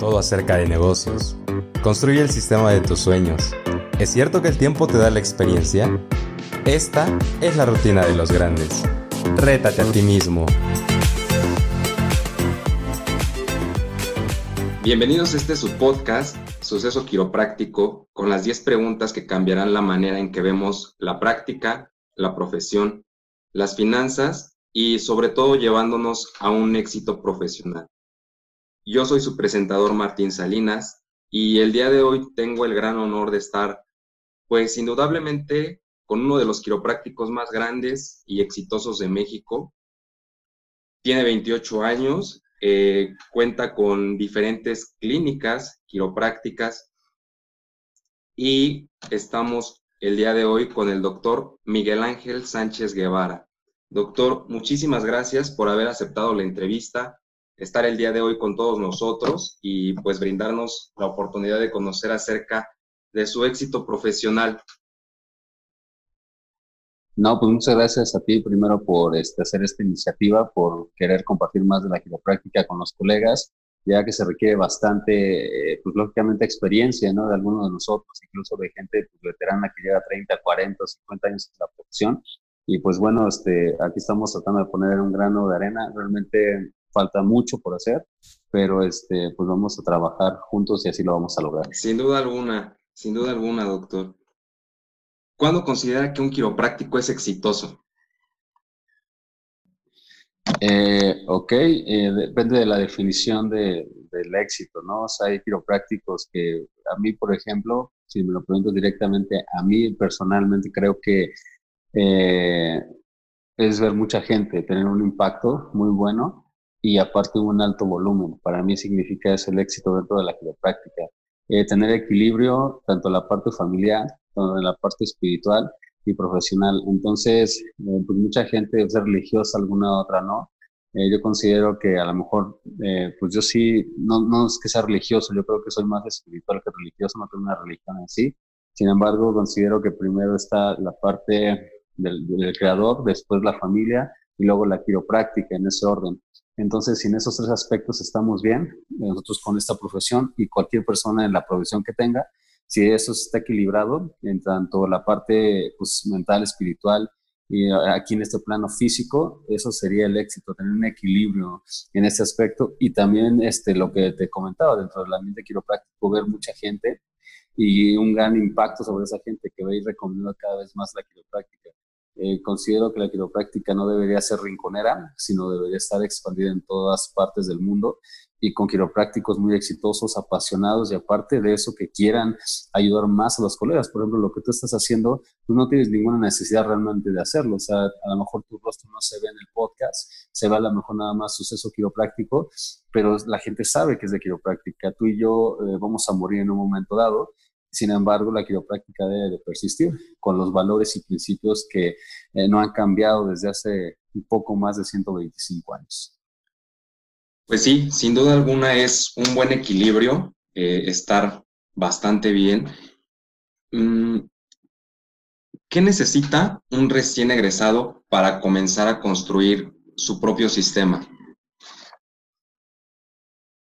todo acerca de negocios. Construye el sistema de tus sueños. ¿Es cierto que el tiempo te da la experiencia? Esta es la rutina de los grandes. Rétate a ti mismo. Bienvenidos a este su podcast, Suceso Quiropráctico, con las 10 preguntas que cambiarán la manera en que vemos la práctica, la profesión, las finanzas y sobre todo llevándonos a un éxito profesional. Yo soy su presentador Martín Salinas y el día de hoy tengo el gran honor de estar, pues indudablemente, con uno de los quiroprácticos más grandes y exitosos de México. Tiene 28 años, eh, cuenta con diferentes clínicas quiroprácticas y estamos el día de hoy con el doctor Miguel Ángel Sánchez Guevara. Doctor, muchísimas gracias por haber aceptado la entrevista estar el día de hoy con todos nosotros y pues brindarnos la oportunidad de conocer acerca de su éxito profesional. No, pues muchas gracias a ti primero por este, hacer esta iniciativa, por querer compartir más de la quiropráctica con los colegas, ya que se requiere bastante, eh, pues lógicamente experiencia, ¿no? De algunos de nosotros, incluso de gente pues, veterana que lleva 30, 40, 50 años en la profesión. Y pues bueno, este, aquí estamos tratando de poner un grano de arena. Realmente falta mucho por hacer, pero este, pues vamos a trabajar juntos y así lo vamos a lograr. Sin duda alguna, sin duda alguna, doctor. ¿Cuándo considera que un quiropráctico es exitoso? Eh, ok, eh, depende de la definición de, del éxito, ¿no? O sea, hay quiroprácticos que a mí, por ejemplo, si me lo pregunto directamente, a mí personalmente creo que eh, es ver mucha gente tener un impacto muy bueno y aparte un alto volumen. Para mí significa eso el éxito dentro de la quiropráctica. Eh, tener equilibrio tanto en la parte familiar como en la parte espiritual y profesional. Entonces, eh, pues mucha gente es religiosa, alguna otra no. Eh, yo considero que a lo mejor, pues yo sí, no, no es que sea religioso, yo creo que soy más espiritual que religioso, no tengo una religión en sí. Sin embargo, considero que primero está la parte del, del creador, después la familia y luego la quiropráctica en ese orden. Entonces, si en esos tres aspectos estamos bien, nosotros con esta profesión y cualquier persona en la profesión que tenga, si eso está equilibrado en tanto la parte pues, mental, espiritual y aquí en este plano físico, eso sería el éxito, tener un equilibrio en ese aspecto y también este, lo que te comentaba dentro del ambiente quiropráctico, ver mucha gente y un gran impacto sobre esa gente que ve y recomienda cada vez más la quiropráctica. Eh, considero que la quiropráctica no debería ser rinconera, sino debería estar expandida en todas partes del mundo y con quiroprácticos muy exitosos, apasionados y aparte de eso que quieran ayudar más a los colegas. Por ejemplo, lo que tú estás haciendo, tú no tienes ninguna necesidad realmente de hacerlo. O sea, a lo mejor tu rostro no se ve en el podcast, se ve a lo mejor nada más suceso quiropráctico, pero la gente sabe que es de quiropráctica. Tú y yo eh, vamos a morir en un momento dado sin embargo, la quiropráctica debe de persistir con los valores y principios que eh, no han cambiado desde hace un poco más de 125 años. Pues sí, sin duda alguna es un buen equilibrio, eh, estar bastante bien. Mm, ¿Qué necesita un recién egresado para comenzar a construir su propio sistema?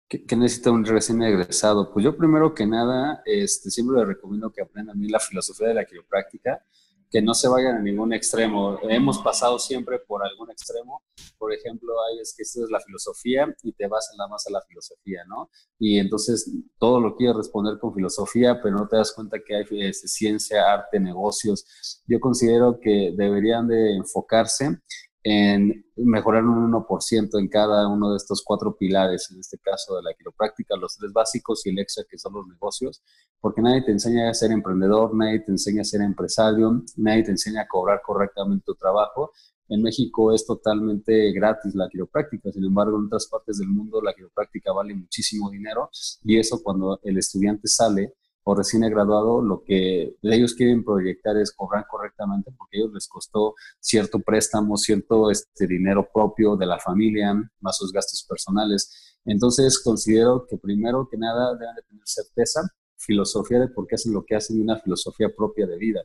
¿Qué, necesita un recién egresado? Pues yo primero que nada, este, siempre le recomiendo que aprendan a mí la filosofía de la quiropráctica, que no se vayan a ningún extremo. Hemos pasado siempre por algún extremo. Por ejemplo, hay es que esto es la filosofía y te vas nada más a la filosofía, ¿no? Y entonces todo lo quieres responder con filosofía, pero no te das cuenta que hay este, ciencia, arte, negocios. Yo considero que deberían de enfocarse en mejorar un 1% en cada uno de estos cuatro pilares, en este caso de la quiropráctica, los tres básicos y el extra que son los negocios, porque nadie te enseña a ser emprendedor, nadie te enseña a ser empresario, nadie te enseña a cobrar correctamente tu trabajo. En México es totalmente gratis la quiropráctica, sin embargo en otras partes del mundo la quiropráctica vale muchísimo dinero y eso cuando el estudiante sale o recién graduado, lo que ellos quieren proyectar es cobrar correctamente porque a ellos les costó cierto préstamo, cierto este, dinero propio de la familia, más sus gastos personales. Entonces, considero que primero que nada deben de tener certeza, filosofía de por qué hacen lo que hacen y una filosofía propia de vida.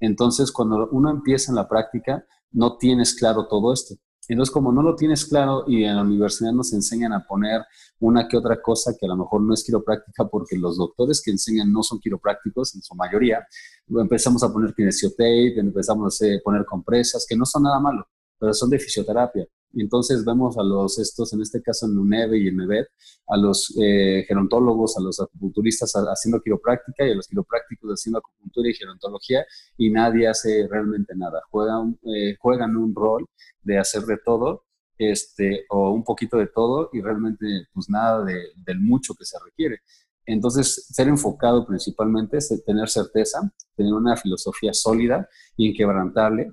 Entonces, cuando uno empieza en la práctica, no tienes claro todo esto. Entonces, como no lo tienes claro y en la universidad nos enseñan a poner una que otra cosa que a lo mejor no es quiropráctica porque los doctores que enseñan no son quiroprácticos en su mayoría, empezamos a poner kinesiotape, empezamos a poner compresas, que no son nada malo, pero son de fisioterapia. Y entonces vemos a los estos, en este caso en UNEVE y en MEVED, a los eh, gerontólogos, a los acupunturistas haciendo quiropráctica y a los quiroprácticos haciendo acupuntura y gerontología y nadie hace realmente nada. Juegan, eh, juegan un rol de hacer de todo este, o un poquito de todo y realmente pues nada de, del mucho que se requiere. Entonces, ser enfocado principalmente es tener certeza, tener una filosofía sólida, inquebrantable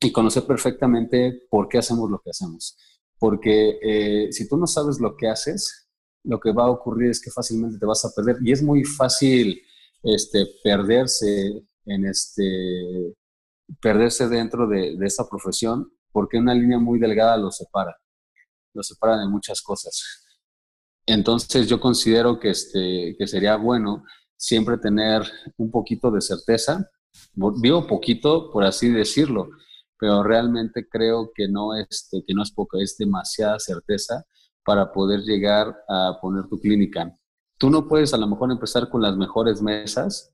y conocer perfectamente por qué hacemos lo que hacemos. Porque eh, si tú no sabes lo que haces, lo que va a ocurrir es que fácilmente te vas a perder. Y es muy fácil este, perderse en este perderse dentro de, de esta profesión porque una línea muy delgada lo separa, lo separa de muchas cosas. Entonces yo considero que, este, que sería bueno siempre tener un poquito de certeza, digo poquito por así decirlo, pero realmente creo que no, este, que no es poco, es demasiada certeza para poder llegar a poner tu clínica. Tú no puedes a lo mejor empezar con las mejores mesas,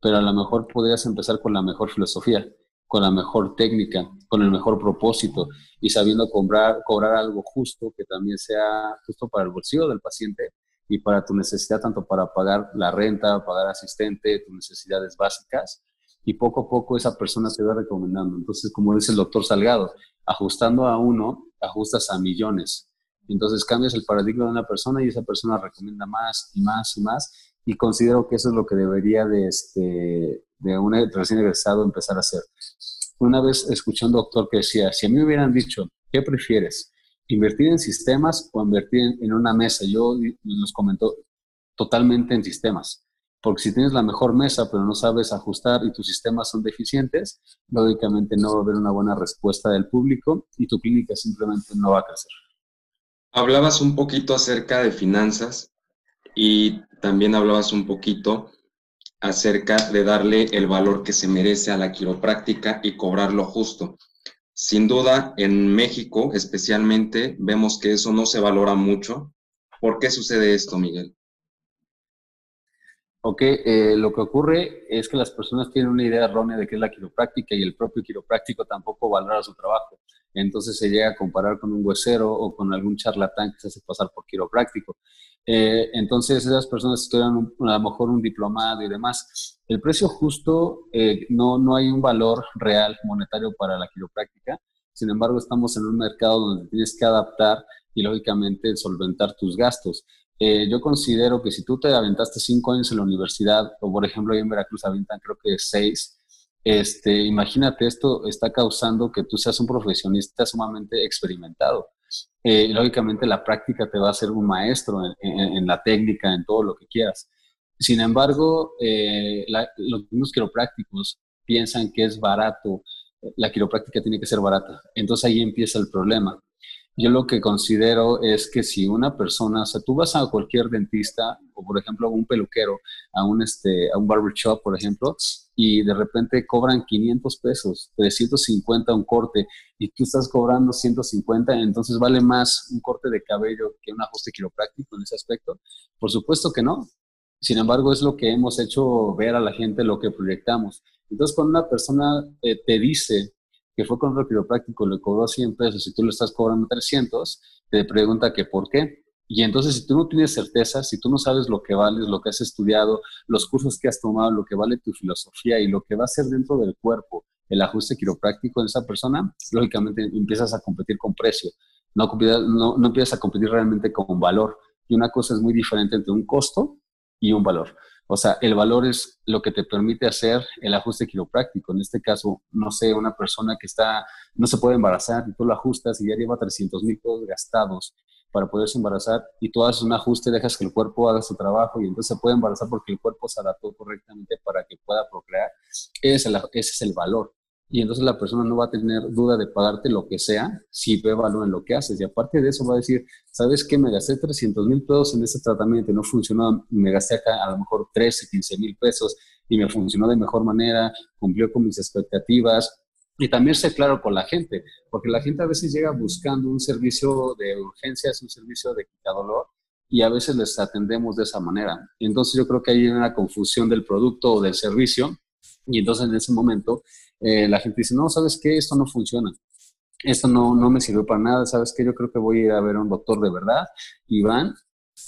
pero a lo mejor podrías empezar con la mejor filosofía, con la mejor técnica, con el mejor propósito y sabiendo cobrar, cobrar algo justo que también sea justo para el bolsillo del paciente y para tu necesidad, tanto para pagar la renta, pagar asistente, tus necesidades básicas, y poco a poco esa persona se va recomendando. Entonces, como dice el doctor Salgado, ajustando a uno, ajustas a millones. Entonces cambias el paradigma de una persona y esa persona recomienda más y más y más. Y considero que eso es lo que debería de, este, de un recién egresado empezar a hacer. Una vez escuché un doctor que decía, si a mí me hubieran dicho, ¿qué prefieres? ¿Invertir en sistemas o invertir en, en una mesa? Yo los comentó totalmente en sistemas porque si tienes la mejor mesa pero no sabes ajustar y tus sistemas son deficientes, lógicamente no va a haber una buena respuesta del público y tu clínica simplemente no va a crecer. Hablabas un poquito acerca de finanzas y también hablabas un poquito acerca de darle el valor que se merece a la quiropráctica y cobrarlo justo. Sin duda, en México especialmente vemos que eso no se valora mucho. ¿Por qué sucede esto, Miguel? Ok, eh, lo que ocurre es que las personas tienen una idea errónea de qué es la quiropráctica y el propio quiropráctico tampoco valora su trabajo. Entonces se llega a comparar con un huesero o con algún charlatán que se hace pasar por quiropráctico. Eh, entonces esas personas estudian a lo mejor un diplomado y demás. El precio justo, eh, no, no hay un valor real monetario para la quiropráctica. Sin embargo, estamos en un mercado donde tienes que adaptar y lógicamente solventar tus gastos. Eh, yo considero que si tú te aventaste cinco años en la universidad, o por ejemplo ahí en Veracruz aventan creo que seis, este, imagínate, esto está causando que tú seas un profesionista sumamente experimentado. Eh, lógicamente la práctica te va a hacer un maestro en, la técnica, en todo lo que quieras. Sin embargo, eh, los mismos quiroprácticos piensan que es barato, la quiropráctica tiene que ser barata. Entonces ahí empieza el problema. Yo lo que considero es que si una persona, o sea, tú vas a cualquier dentista o por ejemplo a un peluquero, a un, este, a un barbershop, por ejemplo, y de repente cobran 500 pesos, 350 un corte y tú estás cobrando 150, entonces vale más un corte de cabello que un ajuste quiropráctico en ese aspecto. Por supuesto que no. Sin embargo, es lo que hemos hecho ver a la gente lo que proyectamos. Entonces, cuando una persona eh, te dice que fue con el quiropráctico, le cobró 100 pesos y tú le estás cobrando 300, te pregunta que por qué. Y entonces, si tú no tienes certeza, si tú no sabes lo que vales, lo que has estudiado, los cursos que has tomado, lo que vale tu filosofía y lo que va a ser dentro del cuerpo, el ajuste quiropráctico en esa persona, lógicamente empiezas a competir con precio, no, no, no empiezas a competir realmente con valor. Y una cosa es muy diferente entre un costo y un valor. O sea, el valor es lo que te permite hacer el ajuste quiropráctico. En este caso, no sé, una persona que está, no se puede embarazar y tú lo ajustas y ya lleva 300 mil pesos gastados para poderse embarazar y tú haces un ajuste, dejas que el cuerpo haga su trabajo y entonces se puede embarazar porque el cuerpo se adaptó correctamente para que pueda procrear. ese es el valor y entonces la persona no va a tener duda de pagarte lo que sea si ve valor en lo que haces. Y aparte de eso va a decir, ¿sabes qué? Me gasté 300 mil pesos en este tratamiento no funcionó, me gasté acá a lo mejor 13, 15 mil pesos y me funcionó de mejor manera, cumplió con mis expectativas. y también ser claro con la gente, porque la gente a veces llega buscando un servicio de urgencias, un servicio de dolor, y a veces les atendemos de esa manera. Entonces yo creo que hay una confusión del producto o del servicio, y entonces en ese momento eh, la gente dice, no, ¿sabes qué? Esto no funciona. Esto no, no me sirvió para nada, ¿sabes qué? Yo creo que voy a ir a ver a un doctor de verdad y van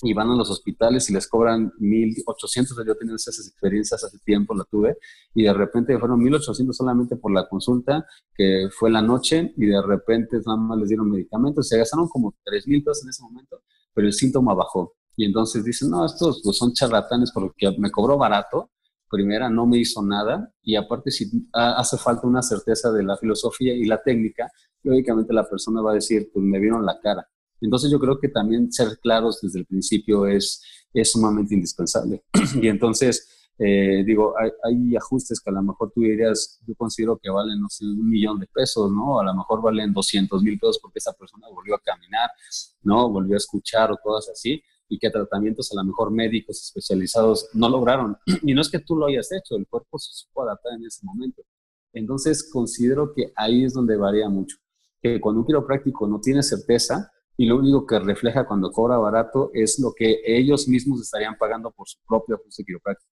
y van a los hospitales y les cobran 1.800, yo tenía esas experiencias hace tiempo, la tuve, y de repente fueron 1.800 solamente por la consulta, que fue la noche, y de repente nada más les dieron medicamentos, se gastaron como 3.000 pesos en ese momento, pero el síntoma bajó. Y entonces dicen, no, estos pues, son charlatanes porque me cobró barato, primera, no me hizo nada, y aparte si hace falta una certeza de la filosofía y la técnica, lógicamente la persona va a decir, pues me vieron la cara entonces yo creo que también ser claros desde el principio es, es sumamente indispensable. y entonces, eh, digo, hay, ajustes que a lo mejor tú dirías, yo considero que valen, no sé, un millón de pesos, ¿no? A lo mejor valen 200 mil pesos porque esa persona volvió a caminar, ¿no? Volvió a escuchar o cosas así y que tratamientos a lo mejor médicos especializados no lograron. Y no es que tú lo hayas hecho, el cuerpo se supo adaptar en ese momento. Entonces considero que ahí es donde varía mucho. Que cuando un quiropráctico no tiene certeza, y lo único que refleja cuando cobra barato es lo que ellos mismos estarían pagando por su propio ajuste quiropráctico.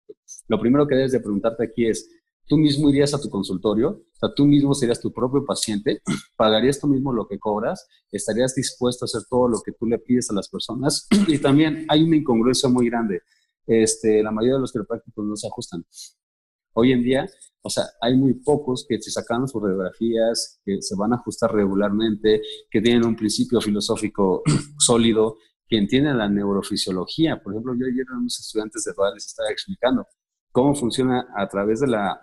Lo primero que debes de preguntarte aquí es, ¿tú mismo irías a tu consultorio? O sea, tú mismo serías tu propio paciente, ¿pagarías tú mismo lo que cobras? ¿Estarías dispuesto a hacer todo lo que tú le pides a las personas? Y también hay una incongruencia muy grande. Este, la mayoría de los quiroprácticos no se ajustan. Hoy en día, o sea, hay muy pocos que se sacan sus radiografías, que se van a ajustar regularmente, que tienen un principio filosófico sólido, que entienden la neurofisiología. Por ejemplo, yo ayer a unos estudiantes de Dual les estaba explicando cómo funciona a través de la,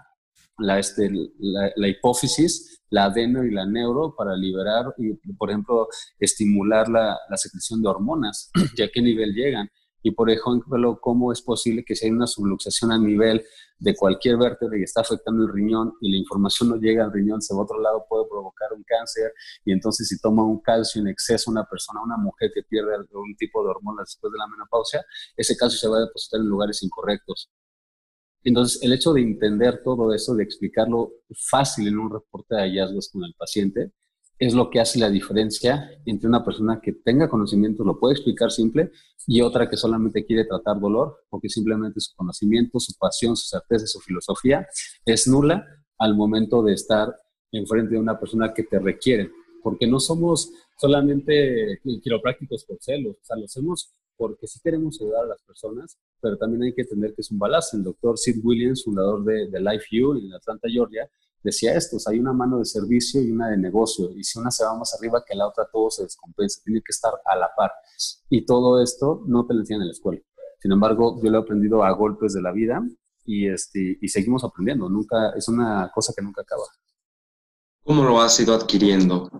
la, este, la, hipófisis, la adeno y la neuro para liberar y, por ejemplo, estimular la, la secreción de hormonas y a qué nivel llegan y por ejemplo, cómo es posible que si hay una subluxación a nivel de cualquier vértebra y está afectando el riñón y la información no llega al riñón, se va a otro lado, puede provocar un cáncer y entonces si toma un calcio en exceso una persona, una mujer que pierde algún tipo de hormonas después de la menopausia, ese calcio se va a depositar en lugares incorrectos. Entonces, el hecho de entender todo eso, de explicarlo fácil en un reporte de hallazgos con el paciente, es lo que hace la diferencia entre una persona que tenga conocimiento, lo puede explicar simple, y otra que solamente quiere tratar dolor, porque simplemente su conocimiento, su pasión, su certeza, su filosofía es nula al momento de estar enfrente de una persona que te requiere. Porque no somos solamente quiroprácticos por celos, o sea, lo hacemos porque sí queremos ayudar a las personas, pero también hay que entender que es un balance. El doctor Sid Williams, fundador de, de Life You en Atlanta, Georgia, decía esto, hay una mano de servicio y una de negocio, y si una se va más arriba que la otra, todo se descompensa, tiene que estar a la par. Y todo esto no te lo enseñan en la escuela. Sin embargo, yo lo he aprendido a golpes de la vida y, este, y seguimos aprendiendo, nunca, es una cosa que nunca acaba. ¿Cómo lo has ido adquiriendo?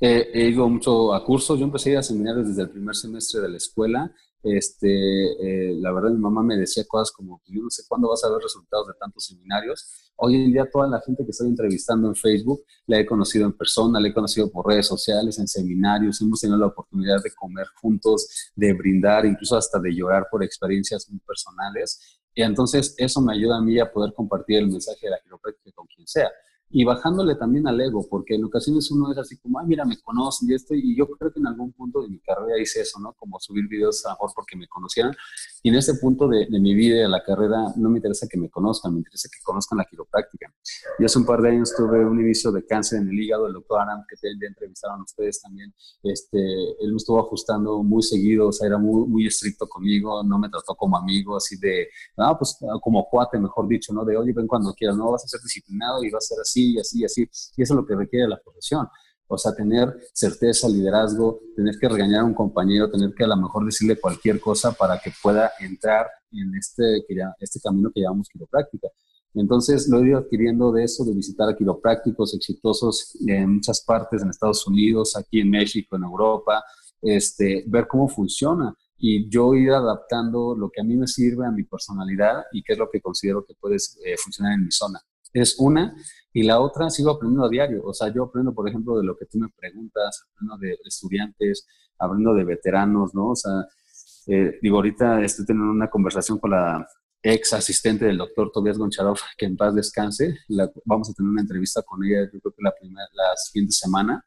He ido mucho a cursos, yo empecé a ir a seminarios desde el primer semestre de la escuela este, eh, la verdad mi mamá me decía cosas como, yo no sé cuándo vas a ver resultados de tantos seminarios. Hoy en día toda la gente que estoy entrevistando en Facebook la he conocido en persona, la he conocido por redes sociales, en seminarios, hemos tenido la oportunidad de comer juntos, de brindar, incluso hasta de llorar por experiencias muy personales. Y entonces eso me ayuda a mí a poder compartir el mensaje de la quiropráctica con quien sea y bajándole también al ego, porque en ocasiones uno es así como, ay, mira, me conocen y esto, y yo creo que en algún punto de mi carrera hice eso, ¿no? Como subir videos a mejor porque me conocieran, y en ese punto de, de mi vida de la carrera no me interesa que me conozcan, me interesa que conozcan la quiropráctica. Yo hace un par de años tuve un inicio de cáncer en el hígado, el doctor Aram, que te, entrevistaron ustedes también, este, él me estuvo ajustando muy seguido, o sea, era muy, muy estricto conmigo, no me trató como amigo, así de, no, pues como cuate, mejor dicho, ¿no? De, oye, ven cuando quieras, no, vas a ser disciplinado y vas a ser así, y así, y así. Y eso es lo que requiere la profesión. O sea, tener certeza, liderazgo, tener que regañar a un compañero, tener que a lo mejor decirle cualquier cosa para que pueda entrar en este, este camino que llamamos quiropráctica. Entonces lo he ido adquiriendo de eso, de visitar a quiroprácticos exitosos en muchas partes, en Estados Unidos, aquí en México, en Europa, este, ver cómo funciona y yo ir adaptando lo que a mí me sirve a mi personalidad y qué es lo que considero que puede eh, funcionar en mi zona es una, y la otra sigo aprendiendo a diario. O sea, yo aprendo, por ejemplo, de lo que tú me preguntas, aprendo de estudiantes, aprendo de veteranos, ¿no? O sea, eh, digo, ahorita estoy teniendo una conversación con la ex asistente del doctor Tobias Goncharov, que en paz descanse. vamos a tener una entrevista con ella, yo creo que la, primera, la siguiente semana.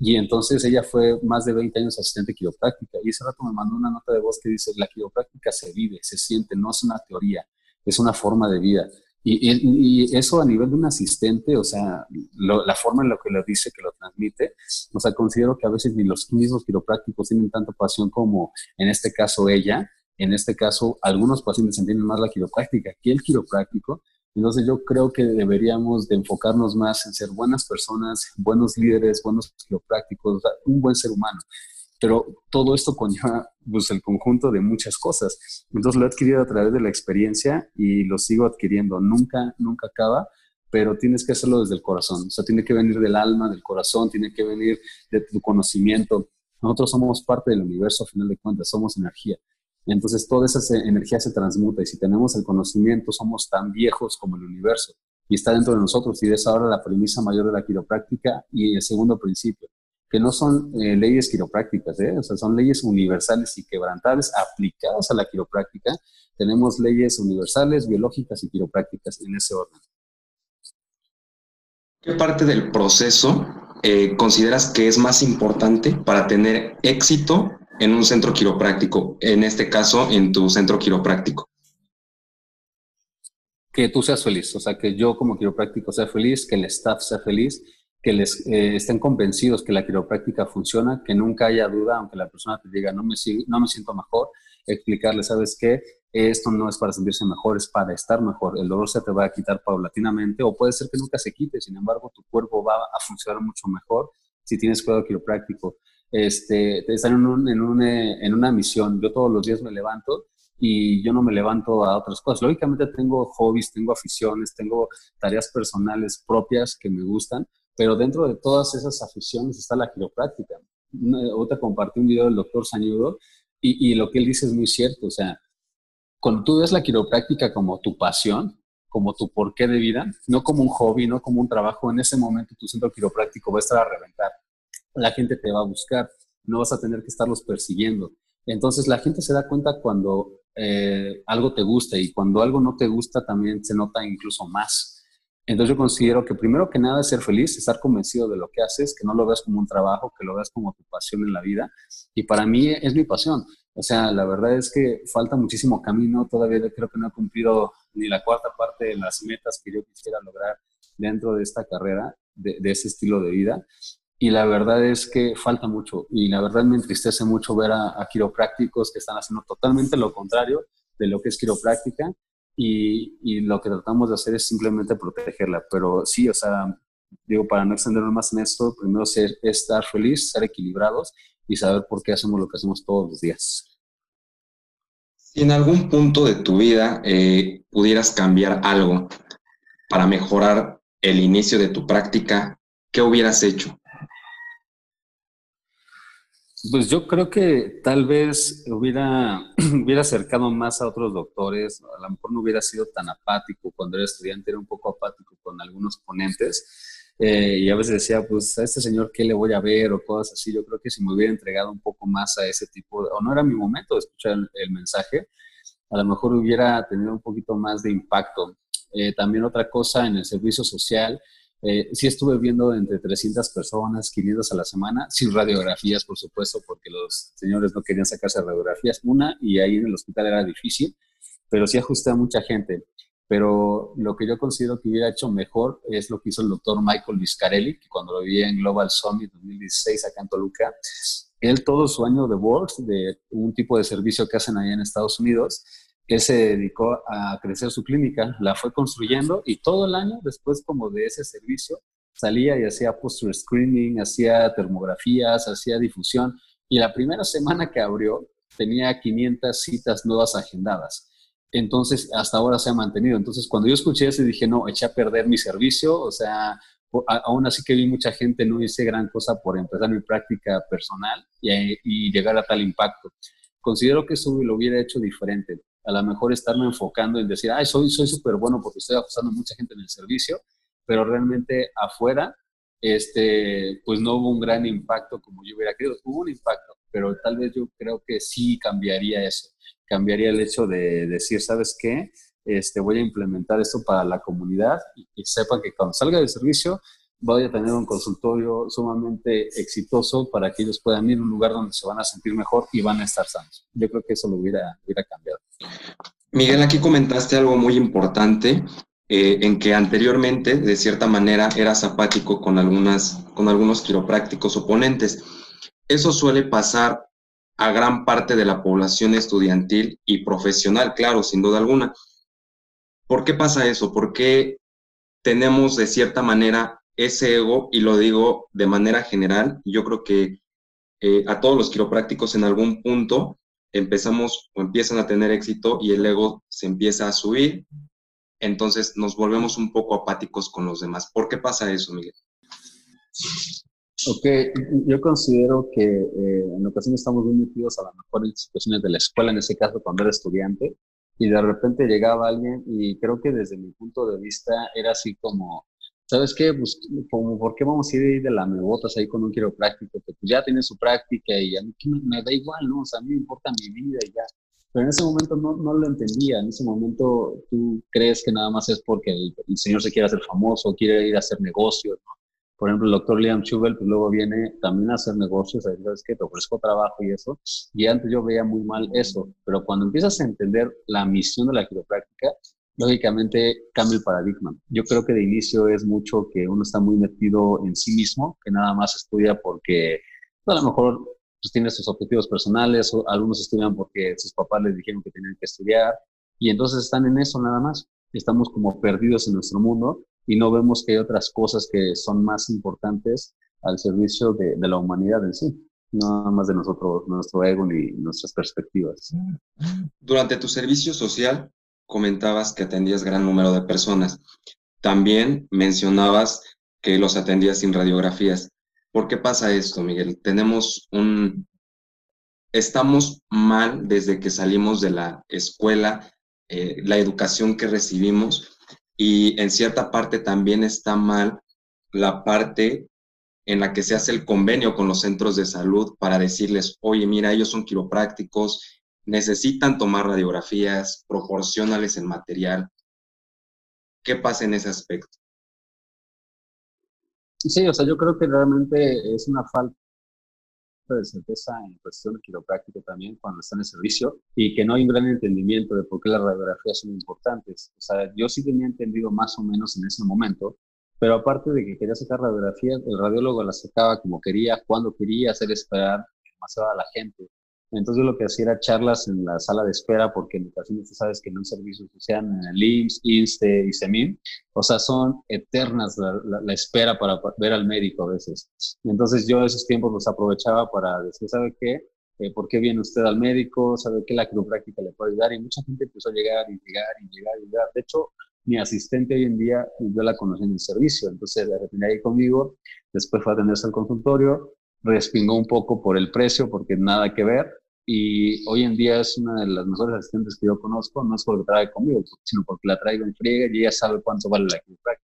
Y entonces ella fue más de 20 años asistente quiropráctica. Y ese rato me mandó una nota de voz que dice, la quiropráctica se vive, se siente, no es una teoría, es una forma de vida. Y, eso a nivel de un asistente, o sea, la forma en la que lo dice, que lo transmite, o sea, considero que a veces ni los mismos quiroprácticos tienen tanta pasión como en este caso ella, en este caso, algunos pacientes entienden más la quiropráctica que el quiropráctico. Entonces yo creo que deberíamos de enfocarnos más en ser buenas personas, buenos líderes, buenos quiroprácticos, un buen ser humano. Pero todo esto conlleva pues, el conjunto de muchas cosas. Entonces lo he adquirido a través de la experiencia y lo sigo adquiriendo. Nunca, nunca acaba, pero tienes que hacerlo desde el corazón. O sea, tiene que venir del alma, del corazón, tiene que venir de tu conocimiento. Nosotros somos parte del universo, a final de cuentas, somos energía. Entonces toda esa energía se transmuta y si tenemos el conocimiento somos tan viejos como el universo y está dentro de nosotros y es ahora la premisa mayor de la quiropráctica y el segundo principio, que no son eh, leyes quiroprácticas, ¿eh? o sea, son leyes universales y quebrantables aplicadas a la quiropráctica. Tenemos leyes universales, biológicas y quiroprácticas en ese orden. ¿Qué parte del proceso eh, consideras que es más importante para tener éxito en un centro quiropráctico, en este caso en tu centro quiropráctico? Que tú seas feliz, o sea, que yo como quiropráctico sea feliz, que el staff sea feliz, que les eh, estén convencidos que la quiropráctica funciona, que nunca haya duda, aunque la persona te diga no me, no me siento mejor, explicarle, ¿sabes qué? Esto no es para sentirse mejor, es para estar mejor. El dolor se te va a quitar paulatinamente o puede ser que nunca se quite, sin embargo, tu cuerpo va a funcionar mucho mejor si tienes cuidado quiropráctico este, están en, en, en, una misión. Yo todos los días me levanto y yo no me levanto a otras cosas. Lógicamente tengo hobbies, tengo aficiones, tengo tareas personales propias que me gustan, pero dentro de todas esas aficiones está la quiropráctica. Otra compartí un video del doctor Sañudo y, lo que él dice es muy cierto. O sea, cuando tú ves la quiropráctica como tu pasión, como tu porqué de vida, no como un hobby, no como un trabajo, en ese momento tu centro quiropráctico va a estar a reventar la gente te va a buscar, no vas a tener que estarlos persiguiendo. Entonces la gente se da cuenta cuando eh, algo te gusta y cuando algo no te gusta también se nota incluso más. Entonces yo considero que primero que nada es ser feliz, estar convencido de lo que haces, que no lo veas como un trabajo, que lo veas como tu pasión en la vida. Y para mí es mi pasión. O sea, la verdad es que falta muchísimo camino. Todavía creo que no he cumplido ni la cuarta parte de las metas que yo quisiera lograr dentro de esta carrera, de, de ese estilo de vida y la verdad es que falta mucho y la verdad me entristece mucho ver a, quiroprácticos que están haciendo totalmente lo contrario de lo que es quiropráctica y, lo que tratamos de hacer es simplemente protegerla. Pero sí, o sea, digo, para no extendernos más en esto, primero ser, estar feliz, ser equilibrados y saber por qué hacemos lo que hacemos todos los días. Si en algún punto de tu vida eh, pudieras cambiar algo para mejorar el inicio de tu práctica, ¿qué hubieras hecho? Pues yo creo que tal vez hubiera, hubiera acercado más a otros doctores, a lo mejor no hubiera sido tan apático cuando era estudiante, era un poco apático con algunos ponentes. Eh, y a veces decía, pues a este señor, ¿qué le voy a ver? o cosas así. Yo creo que si me hubiera entregado un poco más a ese tipo, o no era mi momento de escuchar el, mensaje, a lo mejor hubiera tenido un poquito más de impacto. Eh, también otra cosa en el servicio social, eh, sí estuve viendo entre 300 personas, 500 a la semana, sin radiografías, por supuesto, porque los señores no querían sacarse radiografías. Una, y ahí en el hospital era difícil, pero sí ajusté a mucha gente. Pero lo que yo considero que hubiera hecho mejor es lo que hizo el doctor Michael Viscarelli, que cuando lo vi en Global Summit 2016 acá en Toluca, él todo su año de Works, de un tipo de servicio que hacen allá en Estados Unidos, él se dedicó a crecer su clínica, la fue construyendo y todo el año después como de ese servicio salía y hacía poster screening, hacía termografías, hacía difusión y la primera semana que abrió tenía 500 citas nuevas agendadas. Entonces, hasta ahora se ha mantenido. Entonces, cuando yo escuché eso, dije, no, eché a perder mi servicio. O sea, aún así que vi mucha gente, no hice gran cosa por empezar mi práctica personal y, y llegar a tal impacto. Considero que eso lo hubiera hecho diferente a lo mejor estarme enfocando en decir, ay, soy súper bueno porque estoy ajustando mucha gente en el servicio, pero realmente afuera, este, pues no hubo un gran impacto como yo hubiera querido. Hubo un impacto, pero tal vez yo creo que sí cambiaría eso. Cambiaría el hecho de decir, ¿sabes qué? este, voy a implementar esto para la comunidad y, y sepan que cuando salga del servicio voy a tener un consultorio sumamente exitoso para que ellos puedan ir a un lugar donde se van a sentir mejor y van a estar sanos. Yo creo que eso lo hubiera, hubiera cambiado. Miguel, aquí comentaste algo muy importante, eh, en que anteriormente, de cierta manera, eras apático con, algunas, con algunos quiroprácticos oponentes. Eso suele pasar a gran parte de la población estudiantil y profesional, claro, sin duda alguna. ¿Por qué pasa eso? ¿Por qué tenemos de cierta manera ese ego, y lo digo de manera general, yo creo que eh, a todos los quiroprácticos en algún punto empezamos o empiezan a tener éxito y el ego se empieza a subir, entonces nos volvemos un poco apáticos con los demás. ¿Por qué pasa eso, Miguel? Ok, yo considero que eh, en ocasiones estamos muy metidos a lo mejor en situaciones de la escuela, en ese caso cuando era estudiante, y de repente llegaba alguien y creo que desde mi punto de vista era así como, ¿sabes qué? Pues, como, ¿por qué vamos a ir de la botas ahí con un quiropráctico? Que pues ya tiene su práctica y a mí me, da igual, ¿no? O sea, a mí me importa mi vida y ya. Pero en ese momento no, no lo entendía. En ese momento tú crees que nada más es porque el, señor se quiere hacer famoso, quiere ir a hacer negocios, ¿no? Por ejemplo, el doctor Liam Schubel, pues luego viene también a hacer negocios, ¿sabes qué? Te ofrezco trabajo y eso. Y antes yo veía muy mal eso. Pero cuando empiezas a entender la misión de la quiropráctica, lógicamente cambia el paradigma. Yo creo que de inicio es mucho que uno está muy metido en sí mismo, que nada más estudia porque a lo mejor pues, tiene sus objetivos personales, o algunos estudian porque sus papás les dijeron que tenían que estudiar, y entonces están en eso nada más. Estamos como perdidos en nuestro mundo y no vemos que hay otras cosas que son más importantes al servicio de, de la humanidad en sí, nada más de nosotros, nuestro ego ni nuestras perspectivas. Durante tu servicio social, comentabas que atendías gran número de personas. También mencionabas que los atendías sin radiografías. ¿Por qué pasa esto, Miguel? Tenemos un... Estamos mal desde que salimos de la escuela, eh, la educación que recibimos y en cierta parte también está mal la parte en la que se hace el convenio con los centros de salud para decirles, oye, mira, ellos son quiroprácticos, necesitan tomar radiografías, proporcionales el material. ¿Qué pasa en ese aspecto? Sí, o sea, yo creo que realmente es una falta de certeza en cuestión de también cuando está en servicio y que no hay un gran entendimiento de por qué las radiografías son importantes. O sea, yo sí tenía entendido más o menos en ese momento, pero aparte de que quería sacar radiografías, el radiólogo las sacaba como quería, cuando quería, hacer esperar demasiado a la gente. Entonces lo que hacía era charlas en la sala de espera, porque en ocasiones tú sabes que en un servicio social, en el IMSS, INSTE y SEMIN, o sea, son eternas la, espera para ver al médico a veces. Entonces yo esos tiempos los aprovechaba para decir, ¿sabe qué? Eh, ¿Por qué viene usted al médico? ¿Sabe qué la quiropráctica le puede ayudar? Y mucha gente empezó a llegar y llegar y llegar y llegar. De hecho, mi asistente hoy en día, yo la conocí en el servicio, entonces la repente ahí conmigo, después fue a atenderse al consultorio, respingó un poco por el precio, porque nada que ver, y hoy en día es una de las mejores asistentes que yo conozco, no es porque trae conmigo, sino porque la traigo en friega y ella sabe cuánto vale la quiropráctica.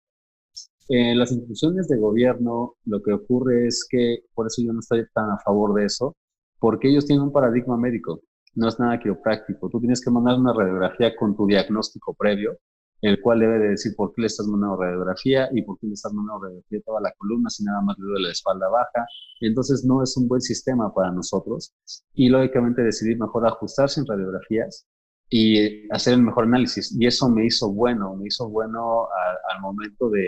En las instituciones de gobierno lo que ocurre es que, por eso yo no estoy tan a favor de eso, porque ellos tienen un paradigma médico, no es nada quiropráctico. Tú tienes que mandar una radiografía con tu diagnóstico previo el cual debe de decir por qué le estás mandando radiografía y por qué le estás mandando radiografía toda la columna si nada más le duele la espalda baja. Entonces no es un buen sistema para nosotros y lógicamente decidir mejor ajustarse en radiografías y hacer el mejor análisis. Y eso me hizo bueno, me hizo bueno al, momento de,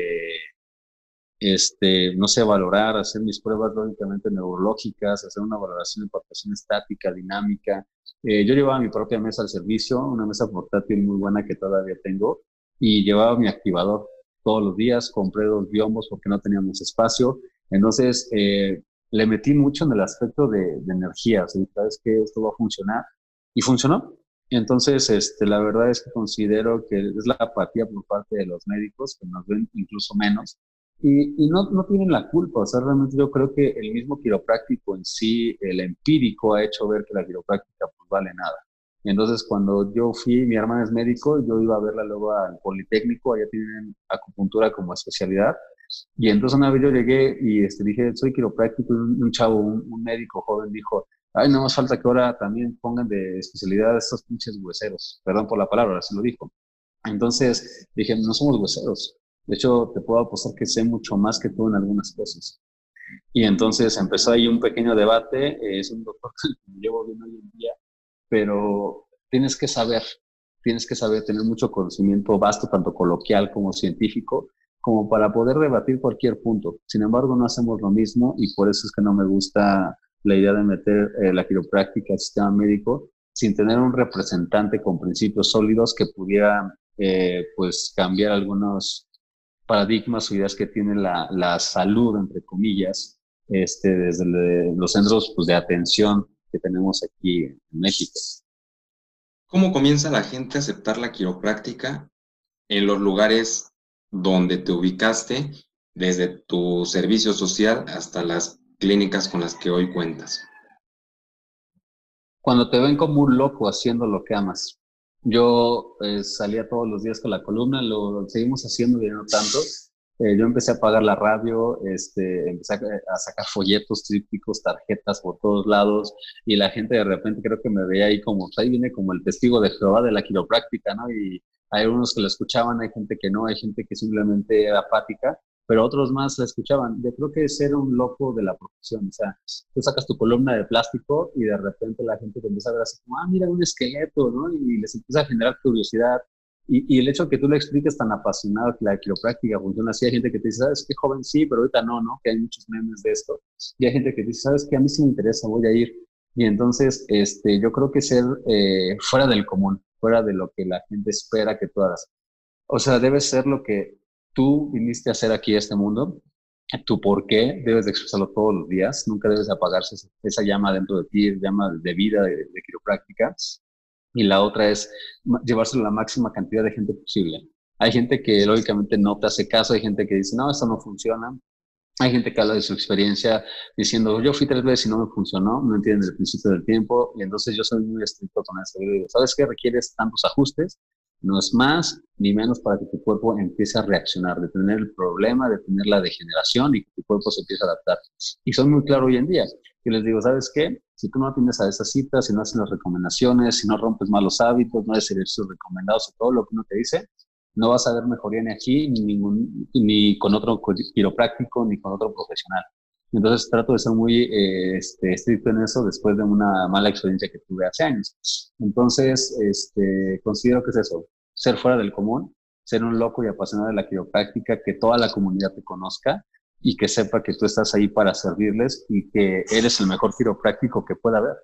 este, no sé, valorar, hacer mis pruebas lógicamente neurológicas, hacer una valoración de palpación estática, dinámica. Eh, yo llevaba mi propia mesa al servicio, una mesa portátil muy buena que todavía tengo, y llevaba mi activador todos los días, compré dos biombos porque no teníamos espacio, entonces eh, le metí mucho en el aspecto de, energía, o sea, sabes que esto va a funcionar y funcionó. Entonces, este, la verdad es que considero que es la apatía por parte de los médicos, que nos ven incluso menos, y, y no, no, tienen la culpa, o sea, realmente yo creo que el mismo quiropráctico en sí, el empírico, ha hecho ver que la quiropráctica pues vale nada. Entonces, cuando yo fui, mi hermana es médico, yo iba a verla luego al Politécnico, allá tienen acupuntura como especialidad. Y entonces una vez yo llegué y este, dije, soy quiropráctico, y un, chavo, un, médico joven dijo, ay, no más falta que ahora también pongan de especialidad estos pinches hueseros. Perdón por la palabra, así lo dijo. Entonces dije, no somos hueseros. De hecho, te puedo apostar que sé mucho más que tú en algunas cosas. Y entonces empezó ahí un pequeño debate. Es un doctor que llevo bien hoy en día, pero tienes que saber, tienes que saber tener mucho conocimiento vasto, tanto coloquial como científico, como para poder debatir cualquier punto. Sin embargo, no hacemos lo mismo y por eso es que no me gusta la idea de meter eh, la quiropráctica al sistema médico sin tener un representante con principios sólidos que pudiera eh, pues cambiar algunos paradigmas o ideas que tiene la, la salud, entre comillas, este, desde los centros pues, de atención que tenemos aquí en México. ¿Cómo comienza la gente a aceptar la quiropráctica en los lugares donde te ubicaste, desde tu servicio social hasta las clínicas con las que hoy cuentas? Cuando te ven como un loco haciendo lo que amas. Yo eh, salía todos los días con la columna, lo seguimos haciendo, ya no tanto. Eh, yo empecé a pagar la radio, este, empecé a, sacar folletos trípticos, tarjetas por todos lados, y la gente de repente creo que me veía ahí como, pues, ahí viene como el testigo de Jehová de la quiropráctica, ¿no? Y hay unos que lo escuchaban, hay gente que no, hay gente que simplemente era apática, pero otros más la escuchaban. Yo creo que es ser un loco de la profesión. O sea, tú sacas tu columna de plástico y de repente la gente te empieza a ver así como, ah, mira, un esqueleto, ¿no? Y les empieza a generar curiosidad. Y, y el hecho de que tú le expliques tan apasionado que la quiropráctica funciona así, hay gente que te dice, ¿sabes qué, joven? Sí, pero ahorita no, ¿no? Que hay muchos memes de esto. Y hay gente que dice, ¿sabes qué? A mí sí me interesa, voy a ir. Y entonces, este, yo creo que ser eh, fuera del común, fuera de lo que la gente espera que tú hagas. O sea, debe ser lo que tú viniste a hacer aquí a este mundo, tu por qué debes de expresarlo todos los días, nunca debes apagarse esa llama dentro de ti, llama de vida, de, de quiropráctica. Y la otra es llevárselo a la máxima cantidad de gente posible. Hay gente que lógicamente no te hace caso, hay gente que dice, no, esto no funciona. Hay gente que habla de su experiencia diciendo, yo fui tres veces y no me funcionó, no entienden el principio del tiempo, y entonces yo soy muy estricto con eso. digo, ¿sabes qué? Requieres tantos ajustes, no es más ni menos para que tu cuerpo empiece a reaccionar, de tener el problema, de tener la degeneración y que tu cuerpo se empiece a adaptar. Y soy muy claro hoy en día. Y les digo, ¿sabes qué? Si tú no atiendes a esas citas, si no haces las recomendaciones, si no rompes malos hábitos, no haces ejercicios recomendados o todo lo que uno te dice, no vas a ver mejoría ni aquí, ni, ningún, ni con otro quiropráctico, ni con otro profesional. Entonces trato de ser muy eh, este, estricto en eso después de una mala experiencia que tuve hace años. Entonces, este, considero que es eso, ser fuera del común, ser un loco y apasionado de la quiropráctica, que toda la comunidad te conozca y que sepa que tú estás ahí para servirles y que eres el mejor quiropráctico que pueda haber.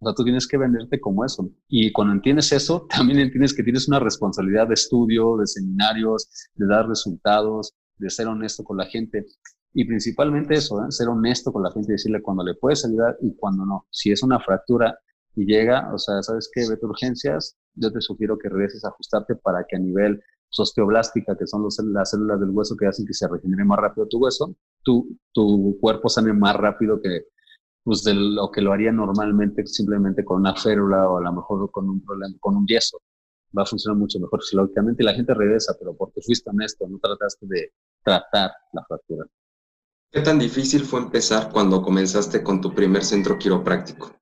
O sea, tú tienes que venderte como eso. Y cuando entiendes eso, también entiendes que tienes una responsabilidad de estudio, de seminarios, de dar resultados, de ser honesto con la gente. Y principalmente eso, ¿eh? ser honesto con la gente y decirle cuando le puedes ayudar y cuando no. Si es una fractura y llega, o sea, ¿sabes qué? Vete urgencias, yo te sugiero que regreses a ajustarte para que a nivel osteoblástica, que son las células del hueso que hacen que se regenere más rápido tu hueso, tu, tu cuerpo sane más rápido que pues, de lo que lo haría normalmente simplemente con una férula o a lo mejor con un problema, con un yeso. Va a funcionar mucho mejor fisiológicamente y la gente regresa, pero porque fuiste honesto, no trataste de tratar la fractura. ¿Qué tan difícil fue empezar cuando comenzaste con tu primer centro quiropráctico?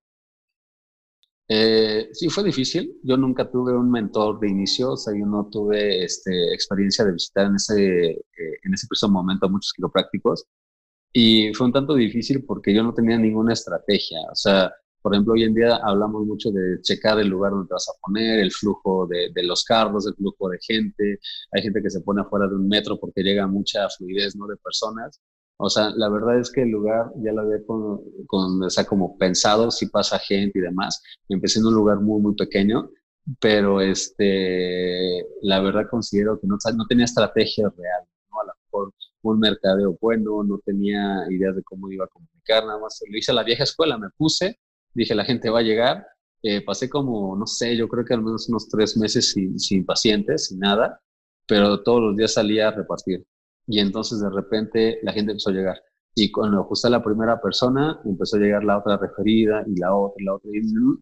Eh, sí, fue difícil. Yo nunca tuve un mentor de inicio, o sea, yo no tuve este, experiencia de visitar en ese, eh, en ese preciso momento a muchos quiroprácticos. Y fue un tanto difícil porque yo no tenía ninguna estrategia. O sea, por ejemplo, hoy en día hablamos mucho de checar el lugar donde te vas a poner, el flujo de, de, los carros, el flujo de gente. Hay gente que se pone afuera de un metro porque llega mucha fluidez ¿no? de personas. O sea, la verdad es que el lugar ya lo había con, o sea, como pensado, si pasa gente y demás. Empecé en un lugar muy, muy pequeño, pero este, la verdad considero que no, tenía estrategia real, ¿no? A lo mejor un mercadeo bueno, no tenía idea de cómo iba a comunicar, nada más lo hice a la vieja escuela, me puse, dije la gente va a llegar, eh, pasé como, no sé, yo creo que al menos unos tres meses sin, sin pacientes, sin nada, pero todos los días salía a repartir y entonces de repente la gente empezó a llegar. Y cuando ajusté la primera persona, empezó a llegar la otra referida y la otra, la otra.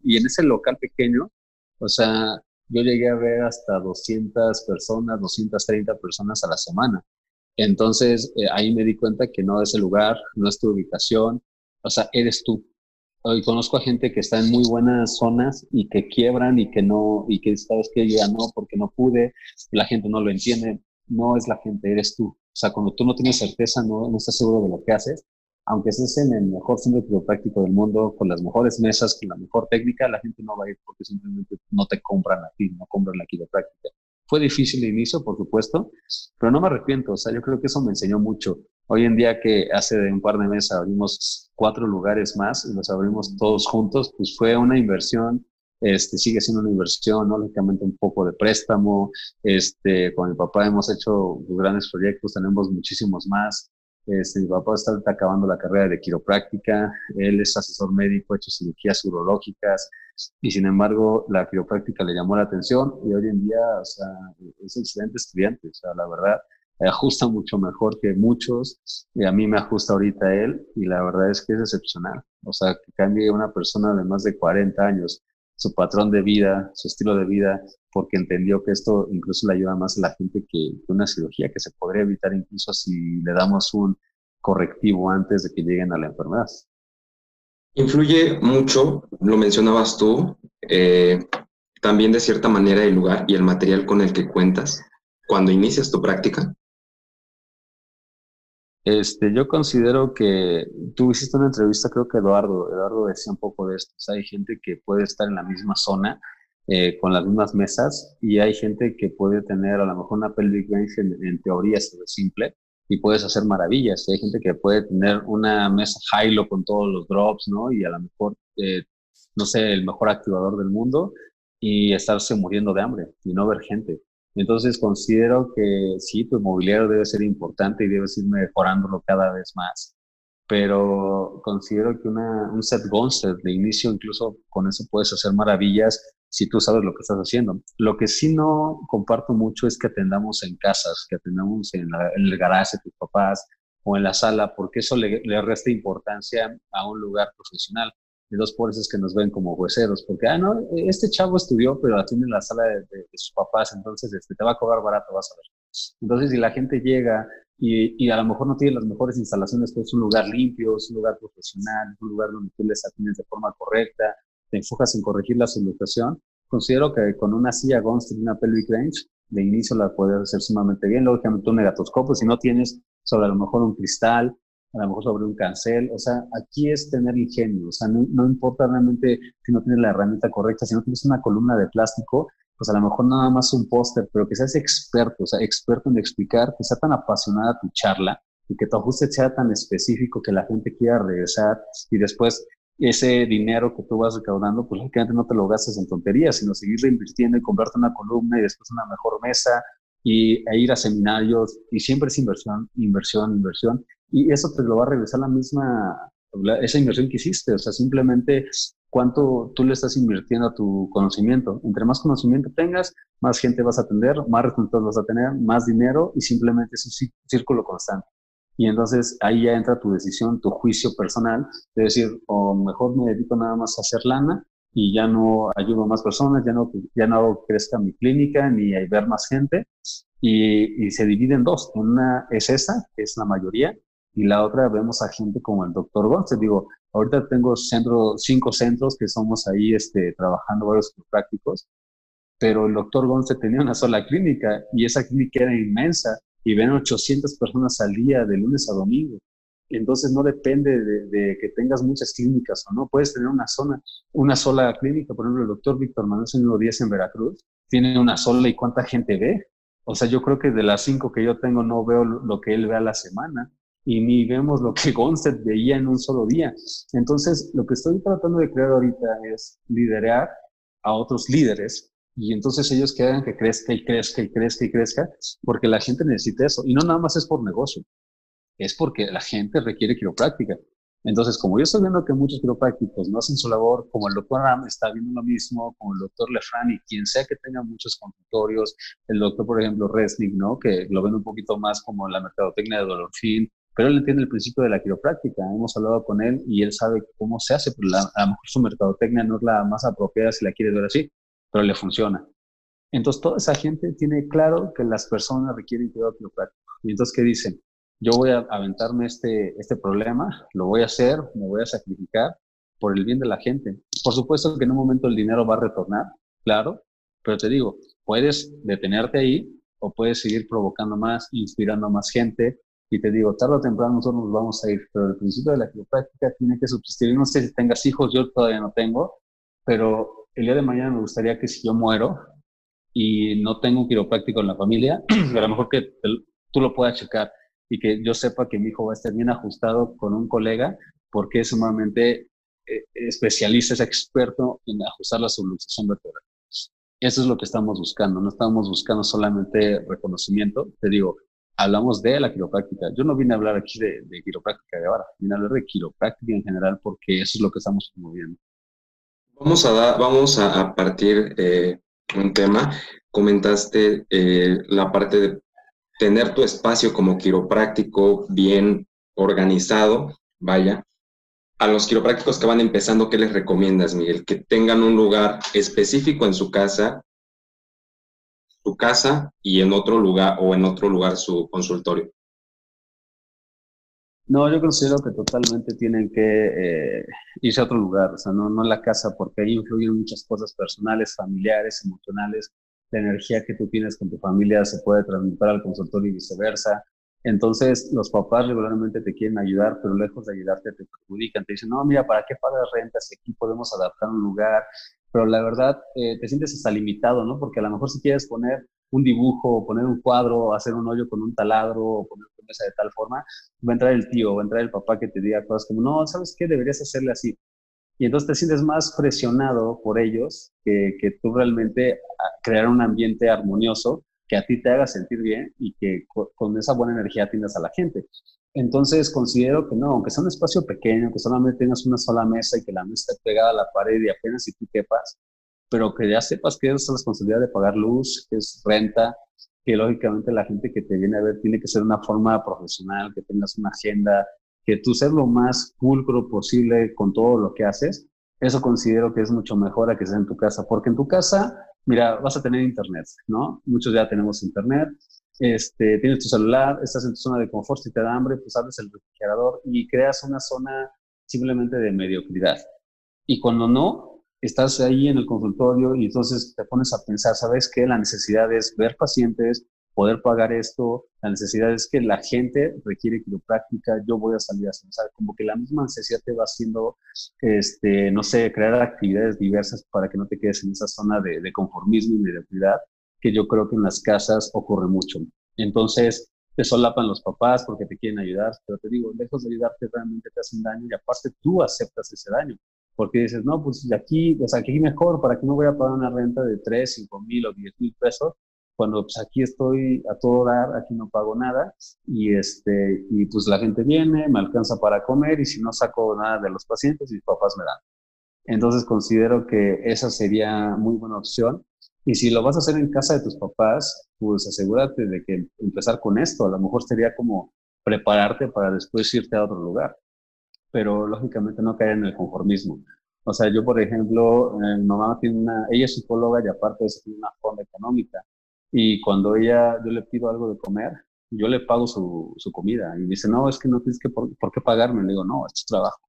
Y en ese local pequeño, o sea, yo llegué a ver hasta 200 personas, 230 personas a la semana. Entonces, eh, ahí me di cuenta que no es el lugar, no es tu ubicación, o sea, eres tú. hoy conozco a gente que está en muy buenas zonas y que quiebran y que no, y que sabes que ya no, porque no pude, la gente no lo entiende, no es la gente, eres tú. O sea, cuando tú no tienes certeza, no, no estás seguro de lo que haces, aunque estés en el mejor centro quiropráctico del mundo, con las mejores mesas, con la mejor técnica, la gente no va a ir porque simplemente no te compran a ti, no compran la quiropráctica. Fue difícil de inicio, por supuesto, pero no me arrepiento. O sea, yo creo que eso me enseñó mucho. Hoy en día que hace un par de meses abrimos cuatro lugares más y los abrimos todos juntos, pues fue una inversión, este, sigue siendo una inversión, ¿no? lógicamente un poco de préstamo. Este, con mi papá hemos hecho grandes proyectos, tenemos muchísimos más. Este, mi papá está acabando la carrera de quiropráctica, él es asesor médico, ha hecho cirugías urológicas y sin embargo la quiropráctica le llamó la atención y hoy en día o sea, es excelente estudiante, o sea, la verdad ajusta mucho mejor que muchos y a mí me ajusta ahorita él y la verdad es que es excepcional, o sea, que cambie una persona de más de 40 años su patrón de vida, su estilo de vida, porque entendió que esto incluso le ayuda más a la gente que, una cirugía, que se podría evitar incluso si le damos un correctivo antes de que lleguen a la enfermedad. Influye mucho, lo mencionabas tú, eh, también de cierta manera el lugar y el material con el que cuentas cuando inicias tu práctica. Este, yo considero que tú hiciste una entrevista, creo que Eduardo, Eduardo decía un poco de esto. hay gente que puede estar en la misma zona eh, con las mismas mesas y hay gente que puede tener a lo mejor una pelvic range en, teoría simple y puedes hacer maravillas. Hay gente que puede tener una mesa high con todos los drops, ¿no? Y a lo mejor, eh, no sé, el mejor activador del mundo y estarse muriendo de hambre y no ver gente. Entonces considero que sí, tu mobiliario debe ser importante y debes ir mejorándolo cada vez más. Pero considero que una, un set Gonster de inicio, incluso con eso puedes hacer maravillas si tú sabes lo que estás haciendo. Lo que sí no comparto mucho es que atendamos en casas, que atendamos en, el garaje de tus papás o en la sala, porque eso le, le resta importancia a un lugar profesional y dos es que nos ven como jueceros, porque, ah, no, este chavo estudió, pero tiene en la sala de, sus papás, entonces este, te va a cobrar barato, vas a ver. Entonces, si la gente llega y, y, a lo mejor no tiene las mejores instalaciones, pero es un lugar limpio, es un lugar profesional, es un lugar donde tú les atiendes de forma correcta, te enfocas en corregir la solución, considero que con una silla Gonst y una pelvic range, de inicio la puedes hacer sumamente bien. Lógicamente un negatoscopio, si no tienes sobre a lo mejor un cristal, a lo mejor sobre un cancel, o sea, aquí es tener ingenio, o sea, no, no, importa realmente si no tienes la herramienta correcta, si no tienes una columna de plástico, pues a lo mejor nada más un póster, pero que seas experto, o sea, experto en explicar, que sea tan apasionada tu charla y que tu ajuste sea tan específico que la gente quiera regresar y después ese dinero que tú vas recaudando, pues lógicamente no te lo gastes en tonterías, sino seguir reinvirtiendo y comprarte una columna y después una mejor mesa y, e ir a seminarios y siempre es inversión, inversión, inversión y eso te lo va a regresar la misma, esa inversión que hiciste, o sea, simplemente cuánto tú le estás invirtiendo a tu conocimiento. Entre más conocimiento tengas, más gente vas a atender, más resultados vas a tener, más dinero y simplemente es un círculo constante. Y entonces ahí ya entra tu decisión, tu juicio personal de decir, o mejor me dedico nada más a hacer lana y ya no ayudo a más personas, ya no, ya no crezca mi clínica ni hay ver más gente. Y, y se divide en dos. Una es esa, que es la mayoría, y la otra vemos a gente como el doctor Gonce. Digo, ahorita tengo centro, cinco centros que somos ahí este, trabajando varios prácticos, pero el doctor Gonce tenía una sola clínica y esa clínica era inmensa y ven 800 personas al día de lunes a domingo. Entonces no depende de, que tengas muchas clínicas o no, puedes tener una zona, una sola clínica. Por ejemplo, el doctor Víctor Manuel Señor Díaz en Veracruz tiene una sola y cuánta gente ve. O sea, yo creo que de las cinco que yo tengo no veo lo que él ve a la semana y ni vemos lo que Gonstead veía en un solo día. Entonces, lo que estoy tratando de crear ahorita es liderar a otros líderes y entonces ellos que hagan que crezca y crezca y crezca y crezca, porque la gente necesita eso. Y no nada más es por negocio, es porque la gente requiere quiropráctica. Entonces, como yo estoy viendo que muchos quiroprácticos no hacen su labor, como el doctor Ram está viendo lo mismo, como el doctor Lefran y quien sea que tenga muchos consultorios, el doctor, por ejemplo, Resnick, ¿no? Que lo ven un poquito más como la mercadotecnia de dolor fin, pero él entiende el principio de la quiropráctica. Hemos hablado con él y él sabe cómo se hace, pero a lo mejor su mercadotecnia no es la más apropiada si la quiere ver así, pero le funciona. Entonces, toda esa gente tiene claro que las personas requieren cuidado quiropráctico. Y entonces, ¿qué dicen? Yo voy a aventarme este, este problema, lo voy a hacer, me voy a sacrificar por el bien de la gente. Por supuesto que en un momento el dinero va a retornar, claro, pero te digo, puedes detenerte ahí o puedes seguir provocando más, inspirando a más gente. Y te digo, tarde o temprano nosotros nos vamos a ir, pero el principio de la quiropráctica tiene que subsistir. no sé si tengas hijos, yo todavía no tengo, pero el día de mañana me gustaría que si yo muero y no tengo un quiropráctico en la familia, a lo mejor que tú lo puedas checar y que yo sepa que mi hijo va a estar bien ajustado con un colega porque es sumamente eh, especialista, es experto en ajustar la subluxación vertebral. Eso es lo que estamos buscando, no estamos buscando solamente reconocimiento, te digo, hablamos de la quiropráctica. Yo no vine a hablar aquí de, quiropráctica de ahora, vine a hablar de quiropráctica en general porque eso es lo que estamos promoviendo. Vamos a, vamos a, partir eh, un tema. Comentaste eh, la parte de tener tu espacio como quiropráctico bien organizado, vaya. A los quiroprácticos que van empezando, ¿qué les recomiendas, Miguel? Que tengan un lugar específico en su casa, su casa y en otro lugar o en otro lugar su consultorio. No, yo considero que totalmente tienen que eh, irse a otro lugar, o sea, no, no la casa, porque ahí influyen muchas cosas personales, familiares, emocionales, la energía que tú tienes con tu familia se puede transmitir al consultorio y viceversa. Entonces, los papás regularmente te quieren ayudar, pero lejos de ayudarte te perjudican. Te dicen, no, mira, ¿para qué pagas rentas? Aquí podemos adaptar un lugar. Pero la verdad, eh, te sientes hasta limitado, ¿no? Porque a lo mejor si quieres poner un dibujo, poner un cuadro, hacer un hoyo con un taladro, o poner una mesa de tal forma, va a entrar el tío, va a entrar el papá que te diga cosas como, no, ¿sabes qué? Deberías hacerle así. Y entonces te sientes más presionado por ellos que, que tú realmente crear un ambiente armonioso que a ti te haga sentir bien y que con esa buena energía atiendas a la gente. Entonces considero que no, aunque sea un espacio pequeño, que solamente tengas una sola mesa y que la mesa esté pegada a la pared y apenas si tú quepas, pero que ya sepas que es la responsabilidad de pagar luz, que es renta, que lógicamente la gente que te viene a ver tiene que ser una forma profesional, que tengas una agenda, que tú seas lo más pulcro posible con todo lo que haces, eso considero que es mucho mejor a que sea en tu casa, porque en tu casa, mira, vas a tener internet, ¿no? Muchos ya tenemos internet, este, tienes tu celular, estás en tu zona de confort, si te da hambre, pues abres el refrigerador y creas una zona simplemente de mediocridad. Y cuando no, estás ahí en el consultorio y entonces te pones a pensar, ¿sabes qué? La necesidad es ver pacientes, poder pagar esto, la necesidad es que la gente requiere quiropráctica, yo voy a salir a hacer, como que la misma necesidad te va haciendo, este, no sé, crear actividades diversas para que no te quedes en esa zona de, de conformismo y mediocridad, que yo creo que en las casas ocurre mucho. Entonces, te solapan los papás porque te quieren ayudar, pero te digo, lejos de ayudarte realmente te hacen daño y aparte tú aceptas ese daño, porque dices, no, pues aquí, pues aquí mejor, ¿para qué no voy a pagar una renta de 3, 5 mil o 10 mil pesos? cuando pues aquí estoy a todo dar, aquí no pago nada y este y pues la gente viene, me alcanza para comer y si no saco nada de los pacientes, mis papás me dan. Entonces considero que esa sería muy buena opción. Y si lo vas a hacer en casa de tus papás, pues asegúrate de que empezar con esto. A lo mejor sería como prepararte para después irte a otro lugar. Pero lógicamente no caer en el conformismo. O sea, yo, por ejemplo, eh, mi mamá tiene una, ella es psicóloga y aparte es una forma económica. Y cuando ella, yo le pido algo de comer, yo le pago su, su comida. Y dice, no, es que no tienes que por, qué pagarme. Le digo, no, es tu trabajo.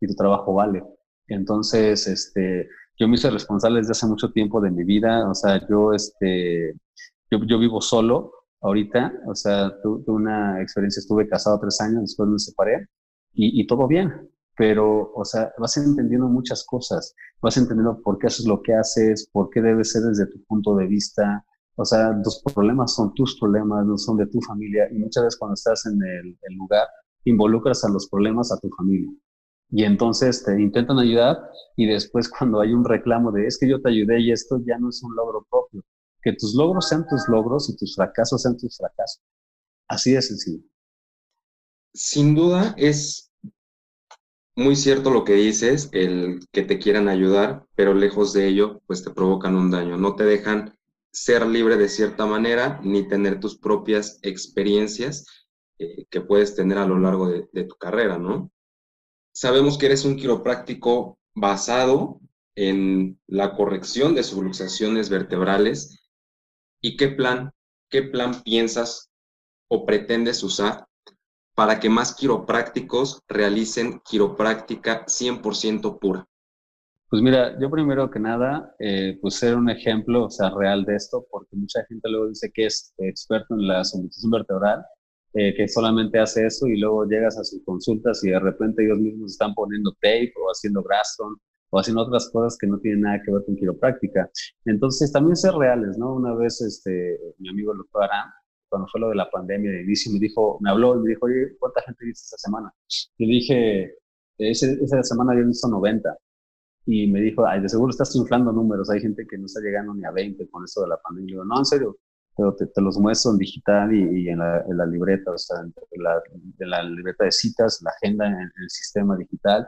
Y tu trabajo vale. Entonces, este, yo me hice responsable desde hace mucho tiempo de mi vida. O sea, yo, este, yo, yo vivo solo ahorita. O sea, tuve una experiencia, estuve casado tres años, después me separé. Y, y todo bien, pero, o sea, vas entendiendo muchas cosas, vas entendiendo por qué haces lo que haces, por qué debe ser desde tu punto de vista, o sea, tus problemas son tus problemas, no son de tu familia. Y muchas veces cuando estás en el, lugar, involucras a los problemas a tu familia. Y entonces te intentan ayudar y después cuando hay un reclamo de es que yo te ayudé y esto ya no es un logro propio. Que tus logros sean tus logros y tus fracasos sean tus fracasos. Así de sencillo. Sin duda es muy cierto lo que dices, el que te quieran ayudar, pero lejos de ello, pues te provocan un daño. No te dejan ser libre de cierta manera, ni tener tus propias experiencias eh, que puedes tener a lo largo de, tu carrera, ¿no? Sabemos que eres un quiropráctico basado en la corrección de subluxaciones vertebrales. ¿Y qué plan, qué plan piensas o pretendes usar para que más quiroprácticos realicen quiropráctica 100% pura? Pues mira, yo primero que nada, eh, pues ser un ejemplo, o sea, real de esto, porque mucha gente luego dice que es experto en la somatización vertebral, eh, que solamente hace eso y luego llegas a sus consultas y de repente ellos mismos están poniendo tape o haciendo Graston o haciendo otras cosas que no tienen nada que ver con quiropráctica. Entonces, también ser reales, ¿no? Una vez, este, mi amigo el doctor Arán, cuando fue lo de la pandemia de inicio, me dijo, me habló y me dijo, oye, ¿cuánta gente viste esta semana? Y dije, esa semana había visto 90. Y me dijo, ay, de seguro estás inflando números, hay gente que no está llegando ni a 20 con esto de la pandemia. Y digo, no, en serio, pero te, los muestro en digital y, en, la, libreta, o sea, en la, la libreta de citas, la agenda en, el sistema digital.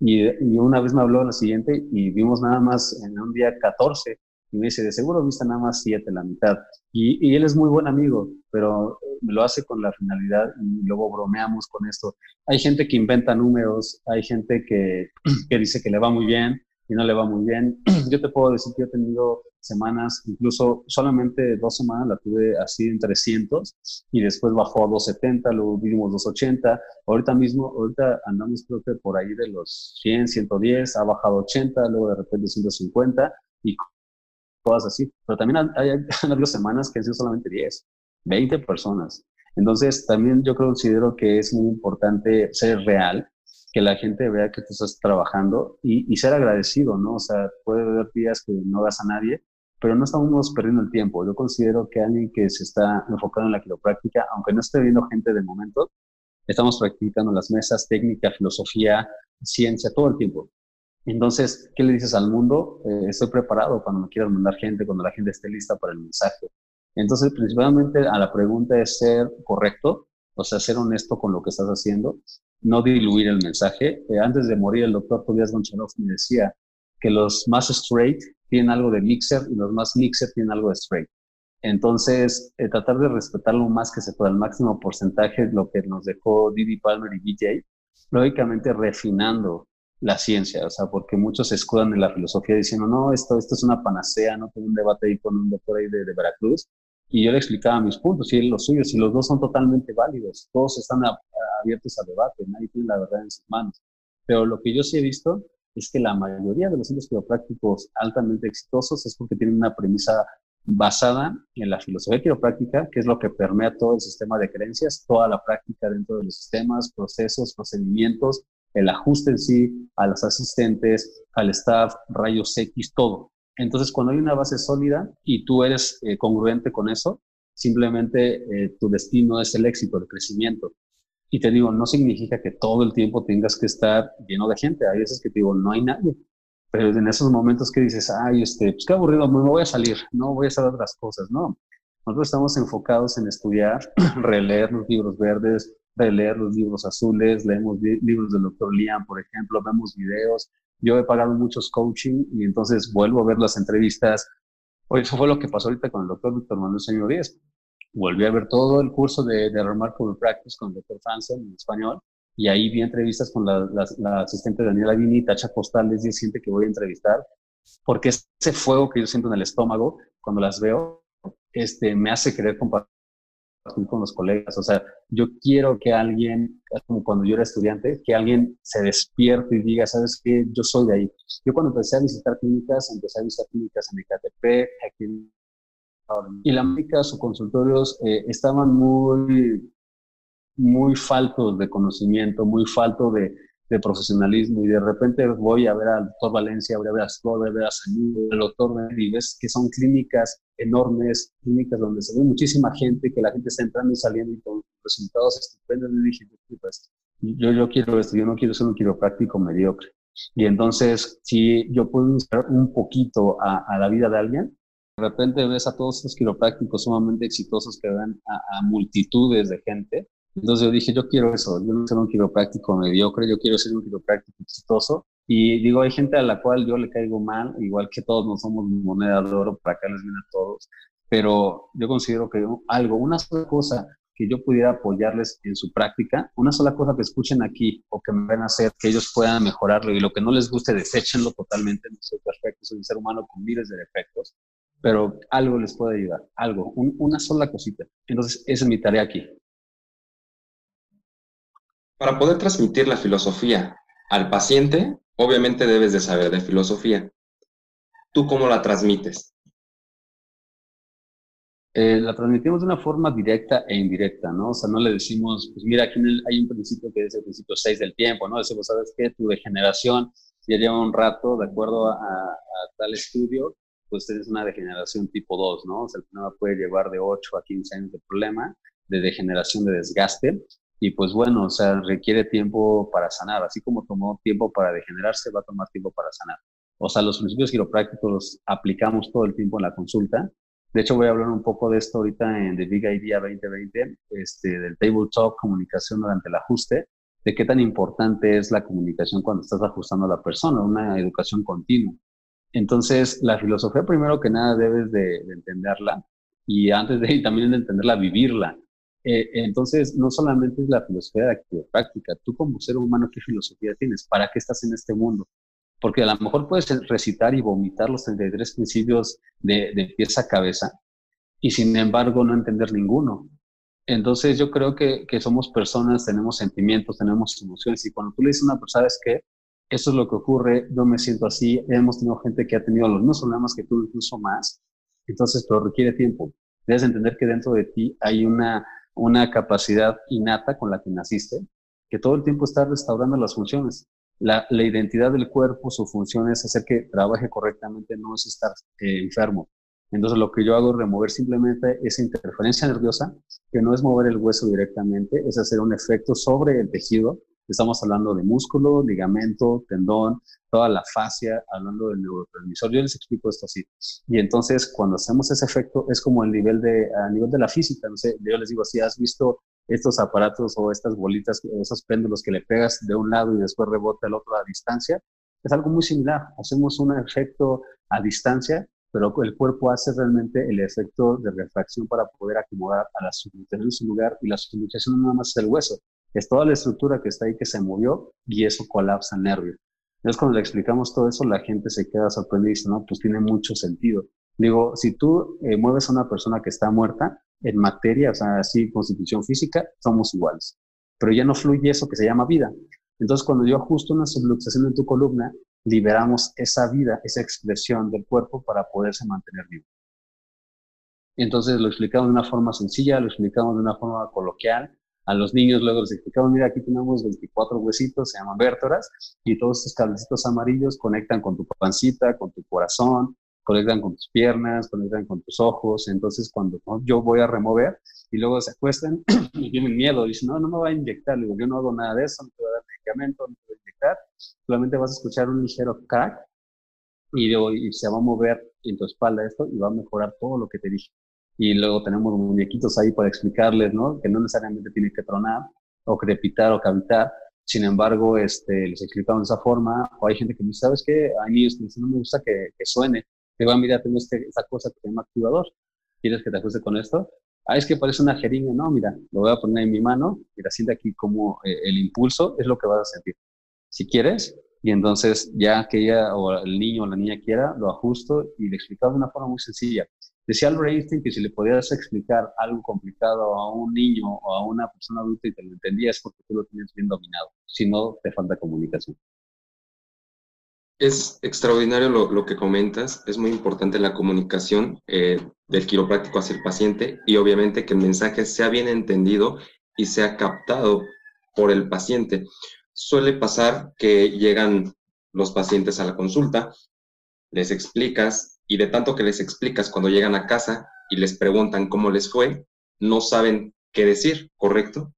Y, y, una vez me habló la siguiente y vimos nada más en un día 14 y me dice, de seguro viste nada más siete, la mitad. Y, y, él es muy buen amigo, pero lo hace con la finalidad y luego bromeamos con esto. Hay gente que inventa números, hay gente que, que dice que le va muy bien y no le va muy bien. Yo te puedo decir que he tenido semanas, incluso solamente dos semanas la tuve así en 300 y después bajó a 270, luego vimos 280. Ahorita mismo, ahorita andamos creo que por ahí de los 100, 110, ha bajado 80, luego de repente 150 y todas así. Pero también hay, hay, habido semanas que han sido solamente 10, 20 personas. Entonces, también yo considero que es muy importante ser real, que la gente vea que tú estás trabajando y, ser agradecido, ¿no? O sea, puede haber días que no das a nadie, pero no estamos perdiendo el tiempo. Yo considero que alguien que se está enfocando en la quiropráctica, aunque no esté viendo gente de momento, estamos practicando las mesas, técnica, filosofía, ciencia, todo el tiempo. Entonces, ¿qué le dices al mundo? Eh, estoy preparado cuando me quieras mandar gente, cuando la gente esté lista para el mensaje. Entonces, principalmente a la pregunta es ser correcto, o sea, ser honesto con lo que estás haciendo, no diluir el mensaje. Eh, antes de morir, el doctor Tobias Goncharov me decía que los más straight tienen algo de mixer y los más mixer tienen algo de straight. Entonces, eh, tratar de respetar lo más que se pueda, el máximo porcentaje, lo que nos dejó Didi Palmer y BJ, lógicamente refinando la ciencia, o sea, porque muchos se escudan en la filosofía diciendo, no, esto, esto es una panacea, no tengo un debate ahí con un doctor ahí de, de Veracruz, y yo le explicaba mis puntos y los suyos, y los dos son totalmente válidos, todos están abiertos a debate, nadie tiene la verdad en sus manos. Pero lo que yo sí he visto es que la mayoría de los centros quiroprácticos altamente exitosos es porque tienen una premisa basada en la filosofía quiropráctica, que es lo que permea todo el sistema de creencias, toda la práctica dentro de los sistemas, procesos, procedimientos, el ajuste en sí, a los asistentes, al staff, rayos X, todo. Entonces, cuando hay una base sólida y tú eres eh, congruente con eso, simplemente eh, tu destino es el éxito, el crecimiento. Y te digo, no significa que todo el tiempo tengas que estar lleno de gente. Hay veces que te digo, no hay nadie. Pero en esos momentos que dices, ay, este, pues qué aburrido, me voy a salir, no voy a hacer otras cosas. No, nosotros estamos enfocados en estudiar, releer los libros verdes, releer los libros azules, leemos libros del doctor Liam, por ejemplo, vemos videos. Yo he pagado muchos coaching y entonces vuelvo a ver las entrevistas. Oye, eso fue lo que pasó ahorita con el doctor Víctor Manuel Señor Díaz. Volví a ver todo el curso de, de Remarkable Practice con el doctor Franzen en español y ahí vi entrevistas con la, la, asistente Daniela Vini, Tacha Postales, y siente que voy a entrevistar, porque ese fuego que yo siento en el estómago cuando las veo, este, me hace querer compartir con los colegas. O sea, yo quiero que alguien, como cuando yo era estudiante, que alguien se despierte y diga, ¿sabes qué? Yo soy de ahí. Yo cuando empecé a visitar clínicas, empecé a visitar clínicas en Ecatepec, aquí y la médica, sus consultorios eh, estaban muy, muy faltos de conocimiento, muy falto de, de profesionalismo y de repente voy a ver al doctor Valencia, voy a ver a voy a ver a Sañudo, al doctor y ves que son clínicas enormes, clínicas donde se ve muchísima gente, que la gente está entrando y saliendo y con resultados estupendos. Y dije, pues, yo, yo quiero esto, yo no quiero ser un quiropráctico mediocre. Y entonces, si yo puedo inspirar un poquito a, a la vida de alguien, de repente ves a todos estos quiroprácticos sumamente exitosos que dan a, a multitudes de gente entonces yo dije, yo quiero eso, yo no quiero un quiropráctico mediocre, yo quiero ser un quiropráctico exitoso. Y digo, hay gente a la cual yo le caigo mal, igual que todos no somos moneda de oro, para acá les viene a todos, pero yo considero que algo, una sola cosa que yo pudiera apoyarles en su práctica, una sola cosa que escuchen aquí o que me van a hacer, que ellos puedan mejorarlo y lo que no les guste, deséchenlo totalmente, no soy perfecto, soy un ser humano con miles de defectos, pero algo les puede ayudar, algo, una sola cosita. Entonces, esa es mi tarea aquí, Para poder transmitir la filosofía al paciente, obviamente debes de saber de filosofía. ¿Tú cómo la transmites? Eh, la transmitimos de una forma directa e indirecta, ¿no? O sea, no le decimos, pues mira, aquí hay un principio que es el principio 6 del tiempo, ¿no? Decimos, ¿sabes qué? Tu degeneración ya lleva un rato, de acuerdo a, tal estudio, pues tienes una degeneración tipo 2, ¿no? O sea, el problema puede llevar de 8 a 15 años de problema, de degeneración, de desgaste, y pues bueno, o sea, requiere tiempo para sanar, así como tomó tiempo para degenerarse, va a tomar tiempo para sanar. O sea, los principios quiroprácticos los aplicamos todo el tiempo en la consulta, de hecho, voy a hablar un poco de esto ahorita en The Big Idea 2020, este, del Table Talk, comunicación durante el ajuste, de qué tan importante es la comunicación cuando estás ajustando a la persona, una educación continua. Entonces, la filosofía, primero que nada, debes de, entenderla y antes de también de entenderla, vivirla. Eh, entonces, no solamente es la filosofía de actividad práctica, tú como ser humano, ¿qué filosofía tienes? ¿Para qué estás en este mundo? porque a lo mejor puedes recitar y vomitar los 33 principios de, pieza a cabeza y sin embargo no entender ninguno. Entonces yo creo que, que, somos personas, tenemos sentimientos, tenemos emociones y cuando tú le dices a una persona, ¿sabes qué? Eso es lo que ocurre, yo me siento así, hemos tenido gente que ha tenido los mismos problemas que tú, incluso más, entonces pero requiere tiempo. Debes entender que dentro de ti hay una, una capacidad innata con la que naciste, que todo el tiempo está restaurando las funciones la, identidad del cuerpo, su función es hacer que trabaje correctamente, no es estar eh, enfermo. Entonces lo que yo hago es remover simplemente esa interferencia nerviosa, que no es mover el hueso directamente, es hacer un efecto sobre el tejido. Estamos hablando de músculo, ligamento, tendón, toda la fascia, hablando del neurotransmisor. Yo les explico esto así. Y entonces cuando hacemos ese efecto es como el nivel de, a nivel de la física. No sé, yo les digo, si has visto estos aparatos o estas bolitas, esos péndulos que le pegas de un lado y después rebota el otro a distancia, es algo muy similar. Hacemos un efecto a distancia, pero el cuerpo hace realmente el efecto de refracción para poder acomodar a la subluxación en su lugar y la subluxación no nada más es el hueso, es toda la estructura que está ahí que se movió y eso colapsa el nervio. Entonces cuando le explicamos todo eso, la gente se queda sorprendida y dice, no, pues tiene mucho sentido. Digo, si tú eh, mueves a una persona que está muerta, en materia, o sea, así, constitución física, somos iguales. Pero ya no fluye eso que se llama vida. Entonces, cuando yo ajusto una subluxación en tu columna, liberamos esa vida, esa expresión del cuerpo para poderse mantener vivo. Entonces, lo explicamos de una forma sencilla, lo explicamos de una forma coloquial. A los niños luego les explicamos, mira, aquí tenemos 24 huesitos, se llaman vértebras, y todos estos cablecitos amarillos conectan con tu pancita, con tu corazón, conectan con tus piernas, conectan con tus ojos, entonces cuando yo voy a remover y luego se acuestan y tienen miedo, dicen, no, no me va a inyectar, digo, yo no hago nada de eso, no te voy a dar medicamento, no te voy a inyectar, solamente vas a escuchar un ligero crack y, y se va a mover en tu espalda esto y va a mejorar todo lo que te dije. Y luego tenemos muñequitos ahí para explicarles, ¿no? Que no necesariamente tiene que tronar o crepitar o cavitar, sin embargo, este, les explicamos de esa forma, o hay gente que me dice, ¿sabes qué? A mí no me gusta que, que suene, te va, mira, tengo este, esta cosa que se llama activador, ¿quieres que te ajuste con esto? Ah, es que parece una jeringa, no, mira, lo voy a poner en mi mano, mira, siente aquí como eh, el impulso es lo que vas a sentir. Si quieres, y entonces ya que ella o el niño o la niña quiera, lo ajusto y le explicaba de una forma muy sencilla. Decía Albert Einstein que si le podías explicar algo complicado a un niño o a una persona adulta y te lo entendías es porque tú lo tienes bien dominado, si no, te falta comunicación. Es extraordinario lo, que comentas, es muy importante la comunicación eh, del quiropráctico hacia el paciente y obviamente que el mensaje sea bien entendido y sea captado por el paciente. Suele pasar que llegan los pacientes a la consulta, les explicas y de tanto que les explicas cuando llegan a casa y les preguntan cómo les fue, no saben qué decir, ¿correcto?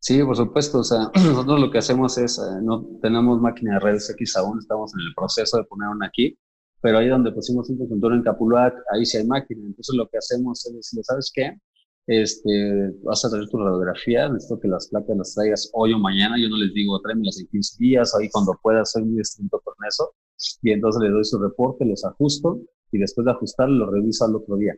Sí, por supuesto. O sea, nosotros lo que hacemos es, eh, no tenemos máquina de redes X aún, estamos en el proceso de poner una aquí, pero ahí donde pusimos un consultorio en Capulac, ahí sí hay máquina. Entonces lo que hacemos es decirle, ¿sabes qué? Este, vas a traer tu radiografía, necesito que las placas las traigas hoy o mañana, yo no les digo tráemelas en 15 días, ahí cuando puedas, soy muy estricto con eso, y entonces le doy su reporte, los ajusto, y después de ajustarlo, lo reviso al otro día.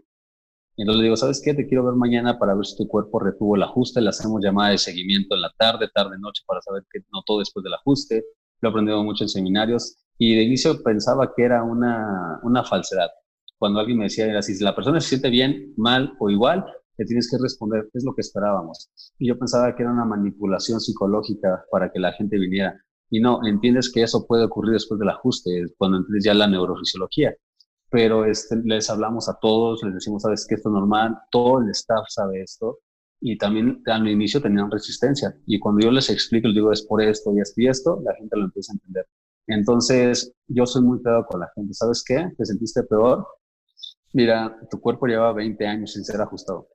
Y entonces le digo, ¿sabes qué? Te quiero ver mañana para ver si tu cuerpo retuvo el ajuste. Le hacemos llamada de seguimiento en la tarde, tarde, noche, para saber que notó después del ajuste. Lo he aprendido mucho en seminarios. Y de inicio pensaba que era una, una falsedad. Cuando alguien me decía, era si la persona se siente bien, mal o igual, le tienes que responder, es lo que esperábamos. Y yo pensaba que era una manipulación psicológica para que la gente viniera. Y no, entiendes que eso puede ocurrir después del ajuste, cuando entiendes ya la neurofisiología. Pero este, les hablamos a todos, les decimos, sabes que esto es normal, todo el staff sabe esto. Y también al inicio tenían resistencia. Y cuando yo les explico, les digo, es por esto y esto y esto, la gente lo empieza a entender. Entonces, yo soy muy peor con la gente. ¿Sabes qué? ¿Te sentiste peor? Mira, tu cuerpo lleva 20 años sin ser ajustado.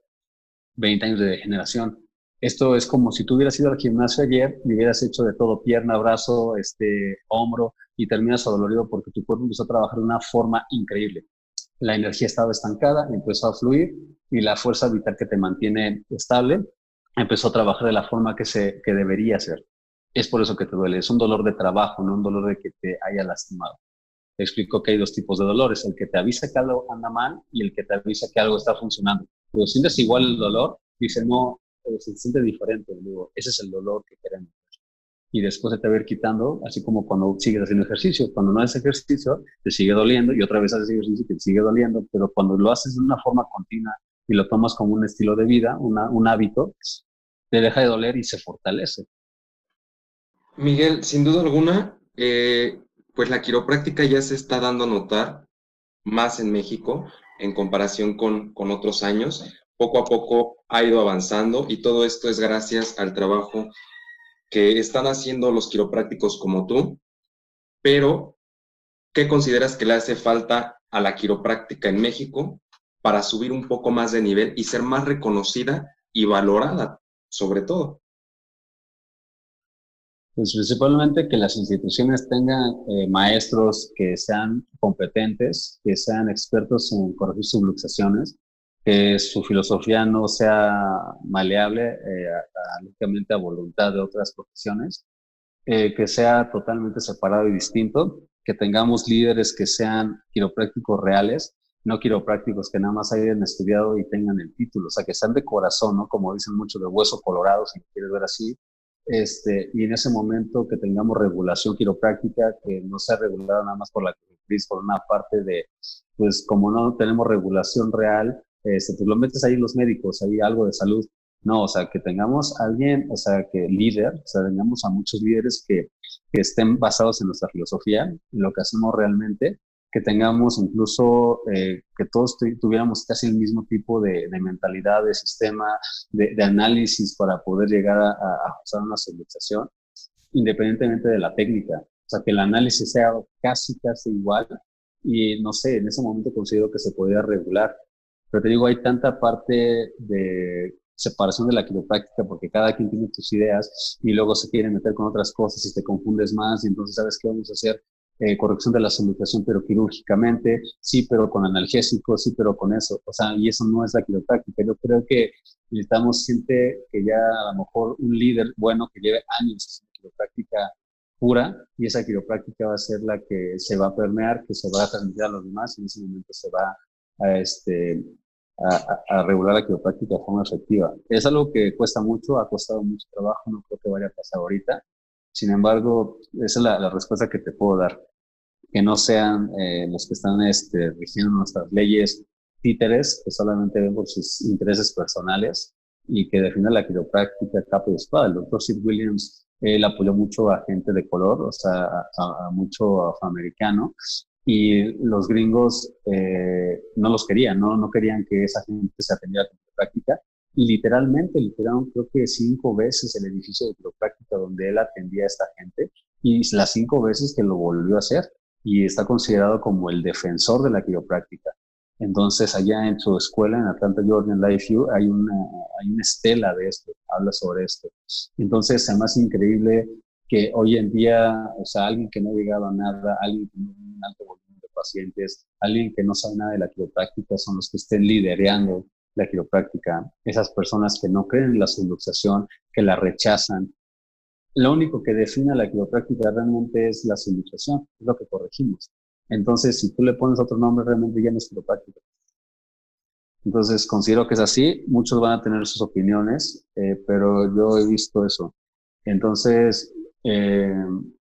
20 años de degeneración. Esto es como si tú hubieras ido al gimnasio ayer y hubieras hecho de todo, pierna, brazo, este, hombro, y terminas adolorido porque tu cuerpo empezó a trabajar de una forma increíble. La energía estaba estancada, empezó a fluir y la fuerza vital que te mantiene estable empezó a trabajar de la forma que, se, que debería ser. Es por eso que te duele. Es un dolor de trabajo, no un dolor de que te haya lastimado. Te explico que hay dos tipos de dolores, el que te avisa que algo anda mal y el que te avisa que algo está funcionando. Pero sientes igual el dolor, dice, no, se siente diferente. Digo, ese es el dolor que queremos. Y después de te ver quitando, así como cuando sigues haciendo ejercicio. Cuando no haces ejercicio, te sigue doliendo y otra vez haces ejercicio y te sigue doliendo. Pero cuando lo haces de una forma continua y lo tomas como un estilo de vida, una, un hábito, te deja de doler y se fortalece. Miguel, sin duda alguna, eh, pues la quiropráctica ya se está dando a notar más en México en comparación con, con otros años poco a poco ha ido avanzando y todo esto es gracias al trabajo que están haciendo los quiroprácticos como tú, pero ¿qué consideras que le hace falta a la quiropráctica en México para subir un poco más de nivel y ser más reconocida y valorada, sobre todo? Pues principalmente que las instituciones tengan eh, maestros que sean competentes, que sean expertos en corregir subluxaciones, que su filosofía no sea maleable eh, únicamente a, voluntad de otras profesiones, eh, que sea totalmente separado y distinto, que tengamos líderes que sean quiroprácticos reales, no quiroprácticos que nada más hayan estudiado y tengan el título, o sea, que sean de corazón, ¿no? Como dicen mucho, de hueso colorado, si quieres ver así, este, y en ese momento que tengamos regulación quiropráctica, que no sea regulada nada más por la por una parte de, pues como no tenemos regulación real, este, pues lo metes ahí los médicos, ahí algo de salud. No, o sea, que tengamos alguien, o sea, que líder, o sea, tengamos a muchos líderes que, que estén basados en nuestra filosofía, en lo que hacemos realmente, que tengamos incluso, eh, que todos tuviéramos casi el mismo tipo de, de mentalidad, de sistema, de, de, análisis para poder llegar a, a una civilización, independientemente de la técnica. O sea, que el análisis sea casi, casi igual. Y no sé, en ese momento considero que se podía regular. Pero te digo, hay tanta parte de separación de la quiropráctica porque cada quien tiene tus ideas y luego se quiere meter con otras cosas y te confundes más y entonces sabes qué vamos a hacer eh, corrección de la salutación pero quirúrgicamente sí pero con analgésico sí pero con eso. O sea y eso no es la quiropráctica. Yo creo que necesitamos siente que ya a lo mejor un líder bueno que lleve años en quiropráctica pura y esa quiropráctica va a ser la que se va a permear que se va a transmitir a los demás y en ese momento se va a, este, a, regular la quiropráctica de forma efectiva. Es algo que cuesta mucho, ha costado mucho trabajo, no creo que vaya a pasar ahorita. Sin embargo, esa es la, respuesta que te puedo dar. Que no sean eh, los que están este, rigiendo nuestras leyes títeres, que solamente ven por sus intereses personales y que definan la quiropráctica capa y espada. El doctor Sid Williams, él apoyó mucho a gente de color, o sea, a, a mucho afroamericano, y los gringos eh, no los querían, ¿no? no querían que esa gente se atendiera a quiropráctica y literalmente literaron creo que cinco veces el edificio de quiropráctica donde él atendía a esta gente y las cinco veces que lo volvió a hacer y está considerado como el defensor de la quiropráctica. Entonces, allá en su escuela, en Atlanta, Georgia, en View, hay una, hay una estela de esto, habla sobre esto. Entonces, es más increíble que hoy en día, o sea, alguien que no llegaba a nada, alguien que no tiene un alto volumen de pacientes, alguien que no sabe nada de la quiropráctica, son los que estén liderando la quiropráctica. Esas personas que no creen en la subluxación, que la rechazan. Lo único que define la quiropráctica realmente es la subluxación, es lo que corregimos. Entonces, si tú le pones otro nombre, realmente ya no es quiropráctica. Entonces, considero que es así. Muchos van a tener sus opiniones, eh, pero yo he visto eso. Entonces, eh,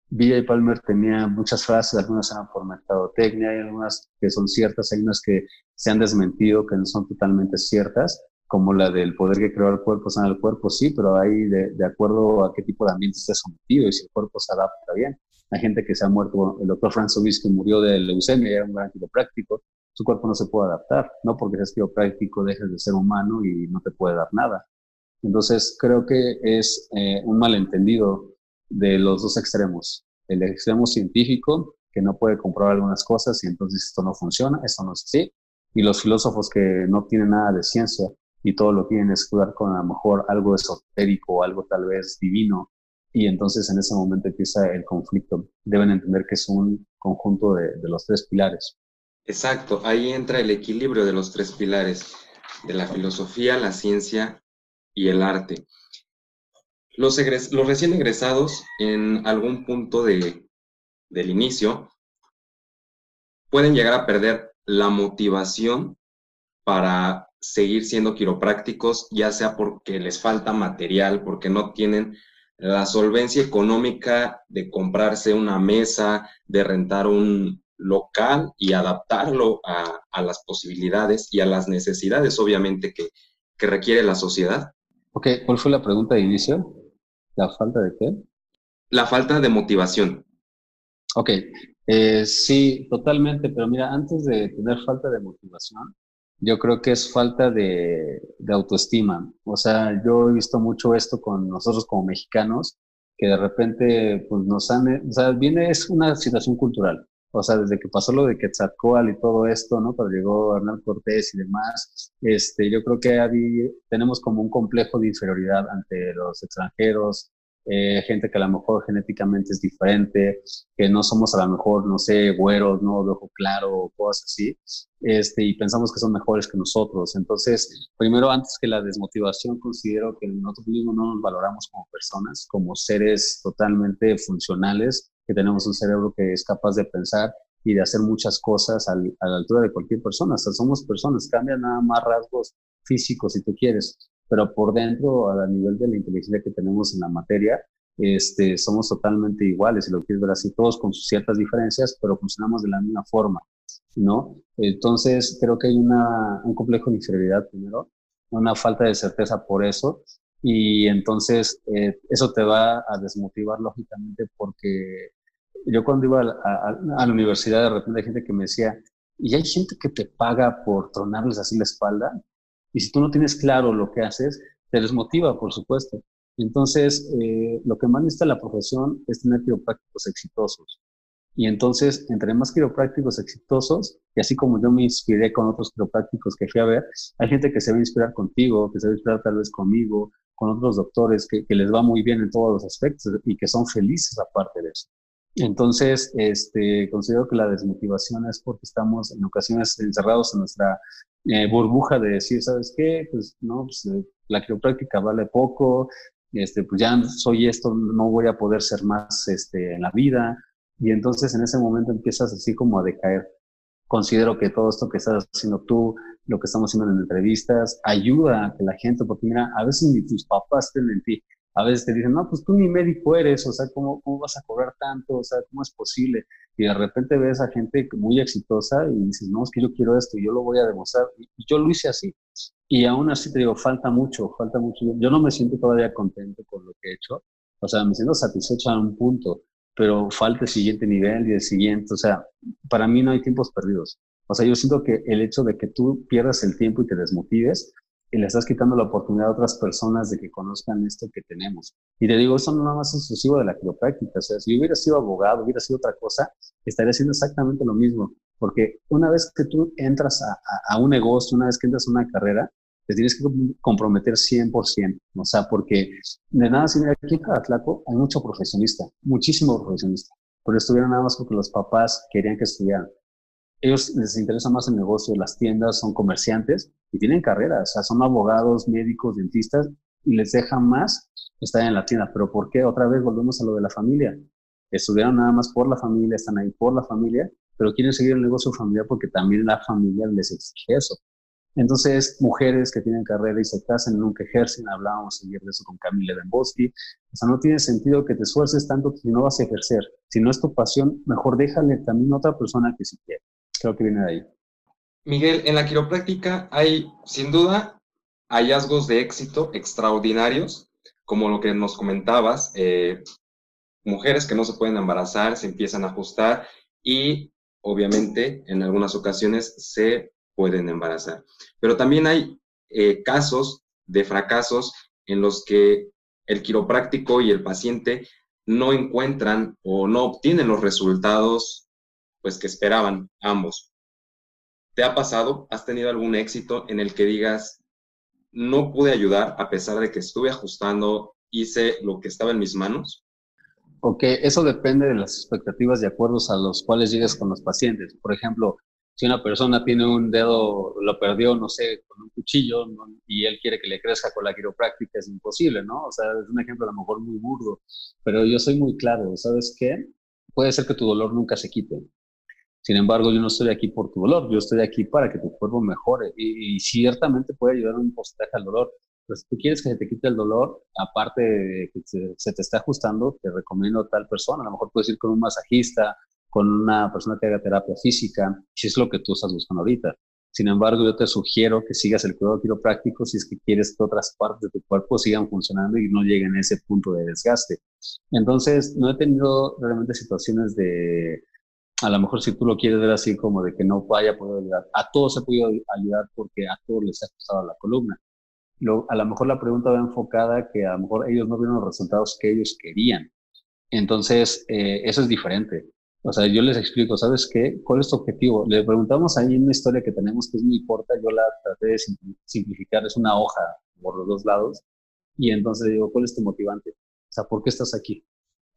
Villa y Palmer tenía muchas frases, algunas eran por mercadotecnia, hay algunas que son ciertas, hay unas que se han desmentido, que no son totalmente ciertas, como la del poder que creó el cuerpo sana el cuerpo, sí, pero hay de, de, acuerdo a qué tipo de ambiente esté sometido y si el cuerpo se adapta bien. Hay gente que se ha muerto, el doctor Franz que murió de leucemia, era un gran quiropráctico, su cuerpo no se puede adaptar, no porque seas quiropráctico dejes de ser humano y no te puede dar nada. Entonces, creo que es eh, un malentendido de los dos extremos. El extremo científico, que no puede comprobar algunas cosas y entonces esto no funciona, esto no es así. Y los filósofos que no tienen nada de ciencia y todo lo quieren escudar con a lo mejor algo esotérico o algo tal vez divino. Y entonces en ese momento empieza el conflicto. Deben entender que es un conjunto de, de los tres pilares. Exacto, ahí entra el equilibrio de los tres pilares, de la filosofía, la ciencia y el arte. Los, recién egresados en algún punto de, del inicio pueden llegar a perder la motivación para seguir siendo quiroprácticos, ya sea porque les falta material, porque no tienen la solvencia económica de comprarse una mesa, de rentar un local y adaptarlo a, a las posibilidades y a las necesidades, obviamente, que, que requiere la sociedad. Ok, ¿cuál fue la pregunta de inicio? ¿La falta de qué? La falta de motivación. Ok, eh, sí, totalmente, pero mira, antes de tener falta de motivación, yo creo que es falta de, de, autoestima. O sea, yo he visto mucho esto con nosotros como mexicanos, que de repente pues nos han, o sea, viene, es una situación cultural o sea, desde que pasó lo de Quetzalcóatl y todo esto, ¿no? Cuando llegó Hernán Cortés y demás, este, yo creo que tenemos como un complejo de inferioridad ante los extranjeros, eh, gente que a lo mejor genéticamente es diferente, que no somos a lo mejor, no sé, güeros, ¿no? De ojo claro o cosas así, este, y pensamos que son mejores que nosotros. Entonces, primero, antes que la desmotivación, considero que nosotros mismos no nos valoramos como personas, como seres totalmente funcionales, que tenemos un cerebro que es capaz de pensar y de hacer muchas cosas a la altura de cualquier persona. O sea, somos personas, cambian nada más rasgos físicos si tú quieres, pero por dentro, a nivel de la inteligencia que tenemos en la materia, este, somos totalmente iguales, si lo quieres ver así, todos con sus ciertas diferencias, pero funcionamos de la misma forma, ¿no? Entonces, creo que hay una, un complejo de inferioridad primero, una falta de certeza por eso, y entonces eh, eso te va a desmotivar lógicamente porque yo cuando iba a, la universidad de repente hay gente que me decía, y hay gente que te paga por tronarles así la espalda, y si tú no tienes claro lo que haces, te desmotiva, por supuesto. Entonces, eh, lo que más necesita la profesión es tener quiroprácticos exitosos. Y entonces, entre más quiroprácticos exitosos, y así como yo me inspiré con otros quiroprácticos que fui a ver, hay gente que se va a inspirar contigo, que se va a inspirar tal vez conmigo, con otros doctores que, que les va muy bien en todos los aspectos y que son felices aparte de eso. Entonces, este, considero que la desmotivación es porque estamos en ocasiones encerrados en nuestra eh, burbuja de decir, ¿sabes qué? Pues no, pues, eh, la quiropráctica vale poco, este, pues ya soy esto, no voy a poder ser más este, en la vida. Y entonces en ese momento empiezas así como a decaer. Considero que todo esto que estás haciendo tú, lo que estamos haciendo en entrevistas, ayuda a que la gente, porque mira, a veces ni tus papás estén en ti, a veces te dicen, no, pues tú ni médico eres, o sea, ¿cómo, ¿cómo vas a cobrar tanto? O sea, ¿cómo es posible? Y de repente ves a gente muy exitosa y dices, no, es que yo quiero esto y yo lo voy a demostrar. Y yo lo hice así. Y aún así te digo, falta mucho, falta mucho. Yo no me siento todavía contento con lo que he hecho. O sea, me siento satisfecho a un punto, pero falta el siguiente nivel y el siguiente. O sea, para mí no hay tiempos perdidos. O sea, yo siento que el hecho de que tú pierdas el tiempo y te desmotives y le estás quitando la oportunidad a otras personas de que conozcan esto que tenemos. Y te digo, eso no nada más exclusivo de la quiropráctica. O sea, si hubiera sido abogado, hubiera sido otra cosa, estaría haciendo exactamente lo mismo. Porque una vez que tú entras a, a, un negocio, una vez que entras a una carrera, te tienes que comprometer 100%. O sea, porque de nada, si aquí en Caratlaco hay mucho profesionista, muchísimo profesionista. Pero estuvieron nada más porque los papás querían que estudiaran ellos les interesa más el negocio, las tiendas son comerciantes y tienen carreras, o sea, son abogados, médicos, dentistas y les deja más estar en la tienda. Pero ¿por qué? Otra vez volvemos a lo de la familia. Estudiaron nada más por la familia, están ahí por la familia, pero quieren seguir el negocio familiar porque también la familia les exige eso. Entonces, mujeres que tienen carrera y se casan nunca ejercen, hablábamos ayer de eso con Camila Demboski, o sea, no tiene sentido que te esfuerces tanto si no vas a ejercer. Si no es tu pasión, mejor déjale también a otra persona que sí quiere. De ahí. Miguel, en la quiropráctica hay, sin duda, hallazgos de éxito extraordinarios, como lo que nos comentabas, eh, mujeres que no se pueden embarazar, se empiezan a ajustar y obviamente en algunas ocasiones se pueden embarazar. Pero también hay eh, casos de fracasos en los que el quiropráctico y el paciente no encuentran o no obtienen los resultados pues que esperaban ambos. ¿Te ha pasado? ¿Has tenido algún éxito en el que digas, no pude ayudar a pesar de que estuve ajustando, hice lo que estaba en mis manos? Ok, eso depende de las expectativas de acuerdos a los cuales llegues con los pacientes. Por ejemplo, si una persona tiene un dedo, lo perdió, no sé, con un cuchillo, y él quiere que le crezca con la quiropráctica, es imposible, ¿no? O sea, es un ejemplo a lo mejor muy burdo, pero yo soy muy claro, ¿sabes qué? Puede ser que tu dolor nunca se quite. Sin embargo, yo no estoy aquí por tu dolor, yo estoy aquí para que tu cuerpo mejore y, ciertamente puede ayudar un porcentaje al dolor. Pero si tú quieres que se te quite el dolor, aparte de que se, te está ajustando, te recomiendo tal persona. A lo mejor puedes ir con un masajista, con una persona que haga terapia física, si es lo que tú estás buscando ahorita. Sin embargo, yo te sugiero que sigas el cuidado quiropráctico si es que quieres que otras partes de tu cuerpo sigan funcionando y no lleguen a ese punto de desgaste. Entonces, no he tenido realmente situaciones de, a lo mejor si tú lo quieres ver así como de que no vaya a poder ayudar. A todos se ha podido ayudar porque a todos les ha costado la columna. Lo, a lo mejor la pregunta va enfocada que a lo mejor ellos no vieron los resultados que ellos querían. Entonces, eh, eso es diferente. O sea, yo les explico, ¿sabes qué? ¿Cuál es tu objetivo? Le preguntamos ahí una historia que tenemos que es muy corta, yo la traté de simplificar, es una hoja por los dos lados, y entonces digo, ¿cuál es tu motivante? O sea, ¿por qué estás aquí?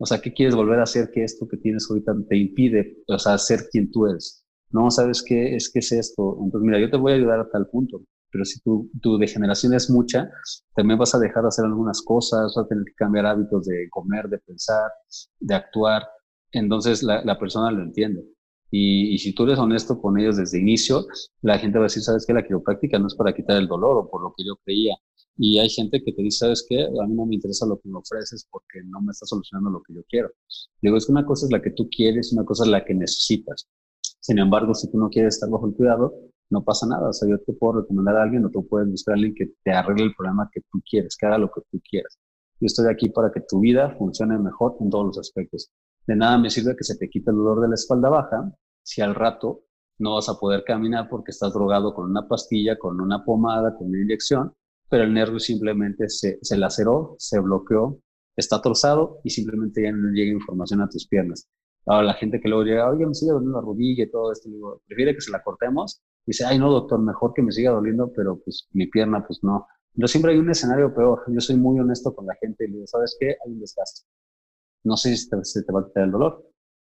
O sea, ¿qué quieres volver a hacer que esto que tienes ahorita te impide, o sea, ser quien tú eres? No, ¿sabes qué? Es que es esto. Entonces, mira, yo te voy a ayudar a tal punto, pero si tu, tu degeneración es mucha, también vas a dejar de hacer algunas cosas, vas a tener que cambiar hábitos de comer, de pensar, de actuar, entonces la persona lo entiende. Y, si tú eres honesto con ellos desde inicio, la gente va a decir, sabes que la quiropráctica no es para quitar el dolor o por lo que yo creía. Y hay gente que te dice, sabes qué, a mí no me interesa lo que me ofreces porque no me está solucionando lo que yo quiero. Digo, es que una cosa es la que tú quieres, una cosa es la que necesitas. Sin embargo, si tú no quieres estar bajo el cuidado, no pasa nada. O sea, yo te puedo recomendar a alguien o tú puedes buscar a alguien que te arregle el problema que tú quieres, que haga lo que tú quieras. Yo estoy aquí para que tu vida funcione mejor en todos los aspectos. De nada me sirve que se te quite el dolor de la espalda baja si al rato no vas a poder caminar porque estás drogado con una pastilla, con una pomada, con una inyección, pero el nervio simplemente se, se laceró, se bloqueó, está trozado y simplemente ya no llega información a tus piernas. Ahora la gente que luego llega, oye, me sigue doliendo la rodilla y todo esto, prefiere que se la cortemos. Dice, ay, no, doctor, mejor que me siga doliendo, pero pues mi pierna, pues no. Pero siempre hay un escenario peor. Yo soy muy honesto con la gente y le digo, ¿sabes qué? Hay un desgaste no sé si te, te va a quitar el dolor.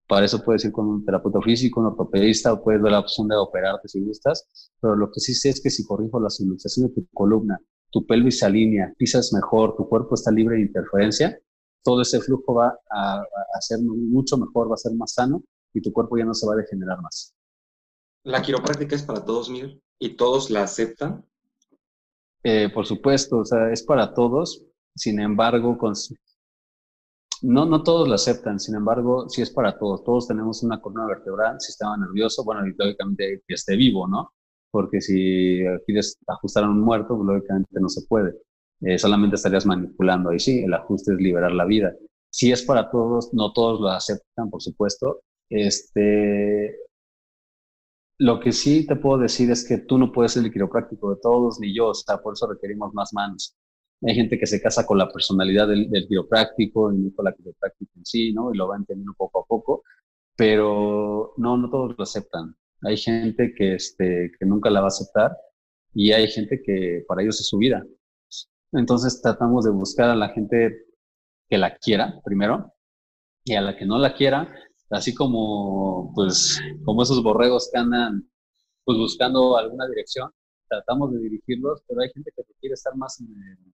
Para eso puedes ir con un terapeuta físico, un ortopedista, o puedes ver la opción de operarte si gustas. Pero lo que sí sé es que si corrijo la sinualización de tu columna, tu pelvis se alinea, pisas mejor, tu cuerpo está libre de interferencia, todo ese flujo va a, a ser mucho mejor, va a ser más sano y tu cuerpo ya no se va a degenerar más. ¿La quiropráctica es para todos, Miguel? ¿Y todos la aceptan? Eh, por supuesto, o sea, es para todos. Sin embargo, con, no, no todos lo aceptan, sin embargo, sí es para todos. Todos tenemos una columna vertebral, sistema nervioso, bueno, y lógicamente que esté vivo, ¿no? Porque si quieres ajustar a un muerto, pues, lógicamente no se puede. Eh, solamente estarías manipulando ahí sí, el ajuste es liberar la vida. Si es para todos, no todos lo aceptan, por supuesto. Este, lo que sí te puedo decir es que tú no puedes ser el quiropráctico de todos, ni yo, o sea, por eso requerimos más manos. Hay gente que se casa con la personalidad del, del y no con la quiropráctica en sí, ¿no? Y lo va entendiendo poco a poco, pero no, no todos lo aceptan. Hay gente que, este, que nunca la va a aceptar y hay gente que para ellos es su vida. Entonces tratamos de buscar a la gente que la quiera primero y a la que no la quiera, así como, pues, como esos borregos que andan pues buscando alguna dirección, tratamos de dirigirlos, pero hay gente que quiere estar más en el,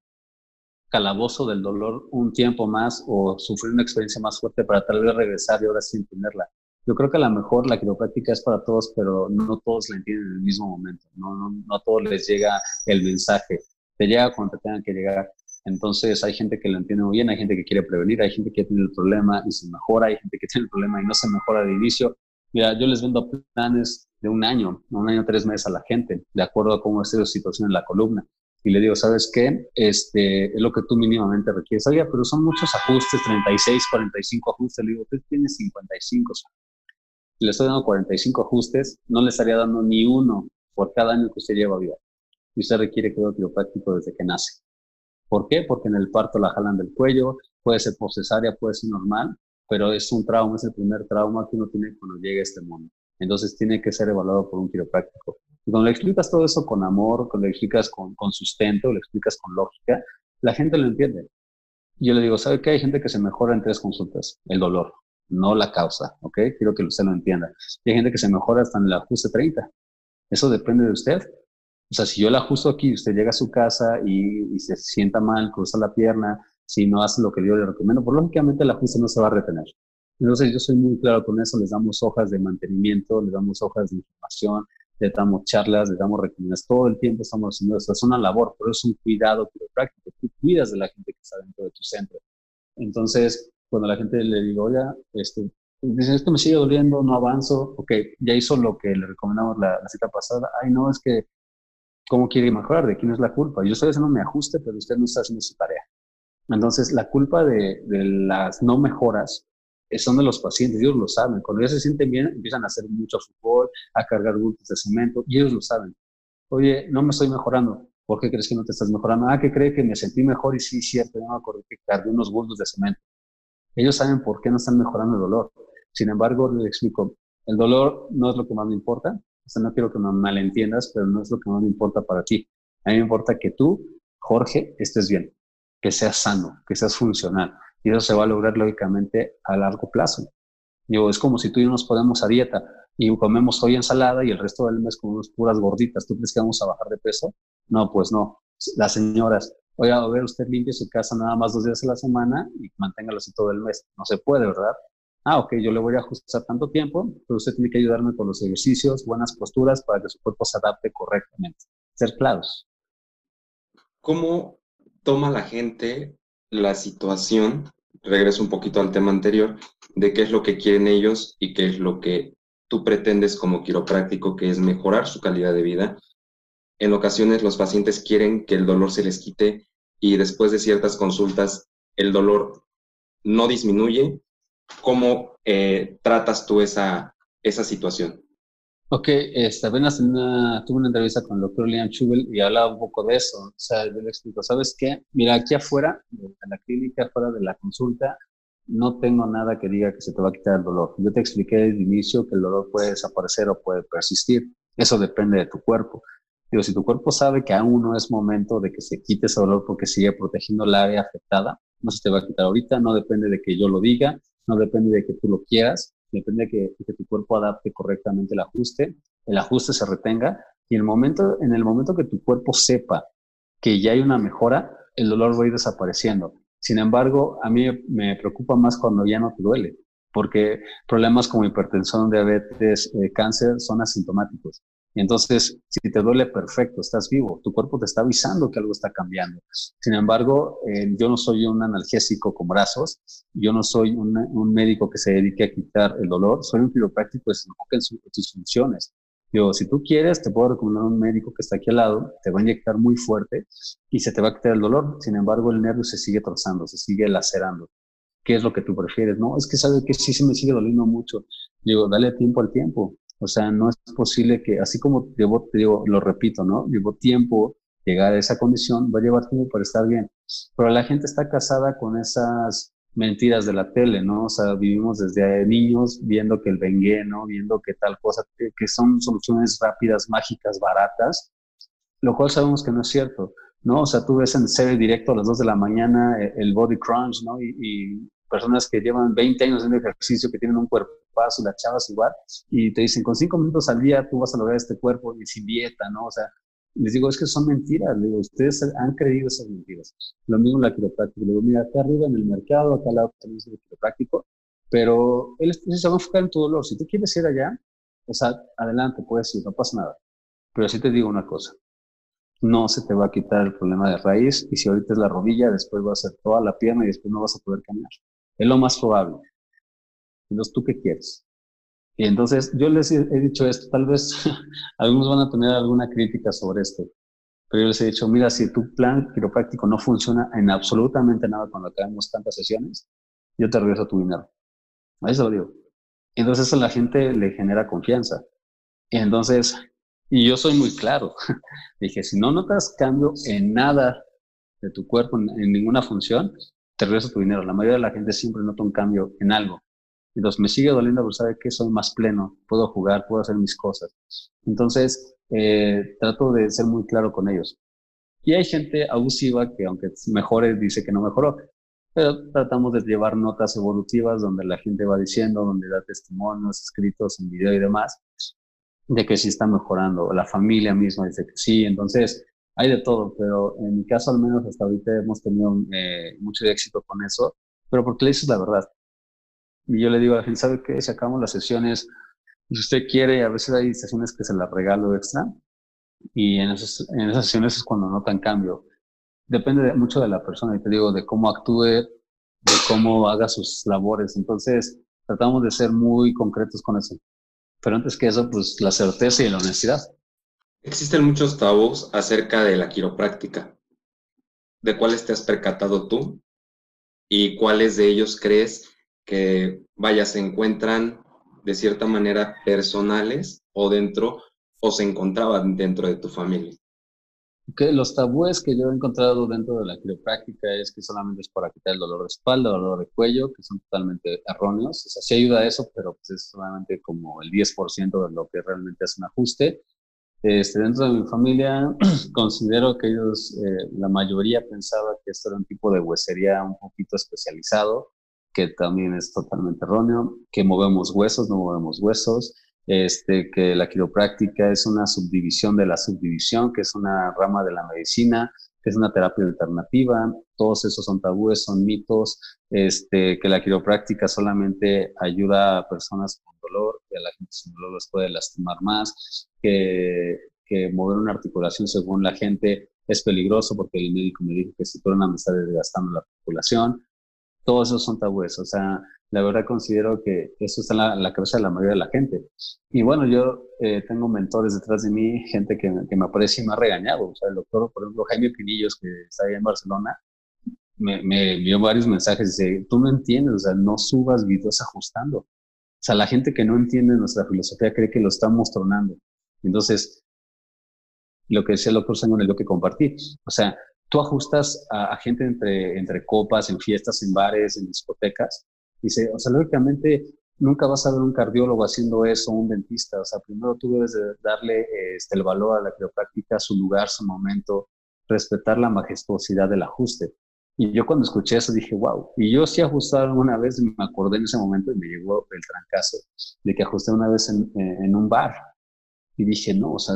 calabozo del dolor un tiempo más o sufrir una experiencia más fuerte para tal vez regresar y ahora sí entenderla. Yo creo que a lo mejor la quiropráctica es para todos, pero no todos la entienden en el mismo momento. No, no, no a todos les llega el mensaje. Te llega cuando te tengan que llegar. Entonces hay gente que lo entiende muy bien, hay gente que quiere prevenir, hay gente que tiene el problema y se mejora, hay gente que tiene el problema y no se mejora de inicio. Mira, yo les vendo planes de un año, un año, tres meses a la gente, de acuerdo a cómo esté su situación en la columna y le digo, ¿sabes qué? Este, es lo que tú mínimamente requieres. Oye, pero son muchos ajustes, 36, 45 ajustes. Le digo, tú tienes 55. Si le estoy dando 45 ajustes, no le estaría dando ni uno por cada año que usted lleva vida. Y usted requiere cuidado quiropráctico desde que nace. ¿Por qué? Porque en el parto la jalan del cuello, puede ser por cesárea, puede ser normal, pero es un trauma, es el primer trauma que uno tiene cuando llega a este mundo. Entonces tiene que ser evaluado por un quiropráctico. Y cuando le explicas todo eso con amor, cuando le explicas con, con sustento, le explicas con lógica, la gente lo entiende. Yo le digo, ¿sabe qué? Hay gente que se mejora en tres consultas. El dolor, no la causa, ¿ok? Quiero que usted lo entienda. Y hay gente que se mejora hasta en el ajuste 30. Eso depende de usted. O sea, si yo la ajusto aquí, usted llega a su casa y, y se sienta mal, cruza la pierna, si no hace lo que yo le recomiendo, pues lógicamente el ajuste no se va a retener. Entonces yo soy muy claro con eso, les damos hojas de mantenimiento, les damos hojas de información, les damos charlas, les damos recomendaciones, todo el tiempo estamos haciendo eso, es una labor, pero es un cuidado práctico, tú cuidas de la gente que está dentro de tu centro. Entonces, cuando la gente le digo, oye, este, esto me sigue doliendo, no avanzo, ok, ya hizo lo que le recomendamos la, la cita pasada, ay no, es que, ¿cómo quiere mejorar? ¿De quién es la culpa? Yo estoy haciendo mi ajuste, pero usted no está haciendo su tarea. Entonces, la culpa de, las no mejoras son de los pacientes, ellos lo saben. Cuando ya se sienten bien, empiezan a hacer mucho fútbol, a cargar bultos de cemento, y ellos lo saben. Oye, no me estoy mejorando. ¿Por qué crees que no te estás mejorando? Ah, que cree que me sentí mejor y sí, cierto, yo me acuerdo que cargué unos bultos de cemento. Ellos saben por qué no están mejorando el dolor. Sin embargo, les explico, el dolor no es lo que más me importa. O sea, no quiero que me malentiendas, pero no es lo que más me importa para ti. A mí me importa que tú, Jorge, estés bien que seas sano, que seas funcional. Y eso se va a lograr lógicamente a largo plazo. Digo, es como si tú y yo nos ponemos a dieta y comemos hoy ensalada y el resto del mes comemos puras gorditas. ¿Tú crees que vamos a bajar de peso? No, pues no. Las señoras, oiga, a ver, usted limpie su casa nada más dos días a la semana y manténgalo así todo el mes. No se puede, ¿verdad? Ah, ok, yo le voy a ajustar tanto tiempo, pero usted tiene que ayudarme con los ejercicios, buenas posturas para que su cuerpo se adapte correctamente. Ser claros. ¿Cómo toma la gente la situación, regreso un poquito al tema anterior, de qué es lo que quieren ellos y qué es lo que tú pretendes como quiropráctico, que es mejorar su calidad de vida. En ocasiones los pacientes quieren que el dolor se les quite y después de ciertas consultas el dolor no disminuye. ¿Cómo eh, tratas tú esa, esa situación? Ok, este, apenas una, tuve una entrevista con el doctor Liam Schubel y hablaba un poco de eso. O sea, yo le explico, ¿sabes qué? Mira, aquí afuera, en la clínica, afuera de la consulta, no tengo nada que diga que se te va a quitar el dolor. Yo te expliqué desde el inicio que el dolor puede desaparecer o puede persistir. Eso depende de tu cuerpo. Digo, si tu cuerpo sabe que aún no es momento de que se quite ese dolor porque sigue protegiendo la área afectada, no se te va a quitar ahorita, no depende de que yo lo diga, no depende de que tú lo quieras, depende de que, que, tu cuerpo adapte correctamente el ajuste, el ajuste se retenga y el momento, en el momento que tu cuerpo sepa que ya hay una mejora, el dolor va a ir desapareciendo. Sin embargo, a mí me preocupa más cuando ya no te duele, porque problemas como hipertensión, diabetes, eh, cáncer son asintomáticos. Entonces, si te duele, perfecto, estás vivo, tu cuerpo te está avisando que algo está cambiando. Sin embargo, eh, yo no soy un analgésico con brazos, yo no soy un médico que se dedique a quitar el dolor, soy un quiropráctico que se enfoca en, sus funciones. Yo, si tú quieres, te puedo recomendar un médico que está aquí al lado, te va a inyectar muy fuerte y se te va a quitar el dolor. Sin embargo, el nervio se sigue trozando, se sigue lacerando. ¿Qué es lo que tú prefieres? No, es que sabes que sí se me sigue doliendo mucho. Digo, dale tiempo al tiempo. O sea, no es posible que, así como llevo, te digo, lo repito, ¿no? Llevo tiempo llegar a esa condición, va a llevar tiempo para estar bien. Pero la gente está casada con esas mentiras de la tele, ¿no? O sea, vivimos desde niños viendo que el bengue, ¿no? Viendo que tal cosa, que, son soluciones rápidas, mágicas, baratas, lo cual sabemos que no es cierto, ¿no? O sea, tú ves en serie directo a las 2 de la mañana eh, el body crunch, ¿no? Y, y personas que llevan 20 años haciendo ejercicio, que tienen un cuerpo y las chavas igual, y te dicen, con cinco minutos al día tú vas a lograr este cuerpo y sin dieta, ¿no? O sea, les digo, es que son mentiras, digo, ustedes han creído esas mentiras. Lo mismo la quiropráctica, le digo, mira, acá arriba en el mercado, acá al lado tenemos el quiropráctico, pero él se va a enfocar en tu dolor. Si tú quieres ir allá, o sea, adelante, puedes ir, no pasa nada. Pero sí te digo una cosa, no se te va a quitar el problema de raíz y si ahorita es la rodilla, después va a ser toda la pierna y después no vas a poder caminar. Es lo más probable. Entonces, ¿tú qué quieres? Y entonces yo les he, dicho esto, tal vez algunos van a tener alguna crítica sobre esto, Pero yo les he dicho, mira, si tu plan quiropráctico no funciona en absolutamente nada cuando acabemos tantas sesiones, yo te regreso tu dinero. Ahí se lo digo. Entonces a la gente le genera confianza. Y entonces, y yo soy muy claro. Dije, si no notas cambio en nada de tu cuerpo, en, ninguna función, te regreso tu dinero. La mayoría de la gente siempre nota un cambio en algo. Entonces me sigue doliendo, pero sabe que soy más pleno, puedo jugar, puedo hacer mis cosas. Entonces, eh, trato de ser muy claro con ellos. Y hay gente abusiva que aunque mejore, dice que no mejoró. Pero tratamos de llevar notas evolutivas donde la gente va diciendo, donde da testimonios escritos en video y demás, de que sí está mejorando. La familia misma dice que sí. Entonces, hay de todo, pero en mi caso al menos hasta ahorita hemos tenido eh, mucho éxito con eso, pero porque le dices la verdad. Y yo le digo a la gente, ¿sabe qué? Si acabamos las sesiones, si usted quiere, a veces hay sesiones que se las regalo extra, y en en esas sesiones es cuando notan cambio. Depende mucho de la persona, y te digo, de cómo actúe, de cómo haga sus labores. Entonces, tratamos de ser muy concretos con eso. Pero antes que eso, pues la certeza y la honestidad. Existen muchos tabús acerca de la quiropráctica. ¿De cuáles te has percatado tú? ¿Y cuáles de ellos crees que, vaya, se encuentran de cierta manera personales o dentro o se encontraban dentro de tu familia? Los tabúes que yo he encontrado dentro de la quiropráctica es que solamente es para quitar el dolor de espalda, el dolor de cuello, que son totalmente erróneos. O sea, sí ayuda a eso, pero pues es solamente como el 10% de lo que realmente es un ajuste. Este, dentro de mi familia, considero que ellos, eh, la mayoría pensaba que esto era un tipo de huesería un poquito especializado, que también es totalmente erróneo, que movemos huesos, no movemos huesos, este, que la quiropráctica es una subdivisión de la subdivisión, que es una rama de la medicina, que es una terapia alternativa, todos esos son tabúes, son mitos, este, que la quiropráctica solamente ayuda a personas con dolor, que a la gente sin dolor les puede lastimar más, que, que mover una articulación según la gente es peligroso porque el médico me dijo que si tú me está desgastando la articulación, todos esos son tabúes, o sea, la verdad considero que eso está en la, cabeza de la mayoría de la gente. Y bueno, yo eh, tengo mentores detrás de mí, gente que, que, me aprecia y me ha regañado. O sea, el doctor, por ejemplo, Jaime Pinillos, que está ahí en Barcelona, me, me envió varios mensajes y dice, tú no entiendes, o sea, no subas videos ajustando. O sea, la gente que no entiende nuestra filosofía cree que lo estamos tronando. Entonces, lo que decía el doctor Simon es lo que compartí. O sea, tú ajustas a, a, gente entre, entre copas, en fiestas, en bares, en discotecas, Dice, o sea, lógicamente nunca vas a ver un cardiólogo haciendo eso, un dentista. O sea, primero tú debes de darle este, el valor a la quiropráctica, su lugar, su momento, respetar la majestuosidad del ajuste. Y yo cuando escuché eso dije, wow. Y yo sí ajusté una vez, me acordé en ese momento y me llegó el trancazo de que ajusté una vez en, en un bar. Y dije, no, o sea,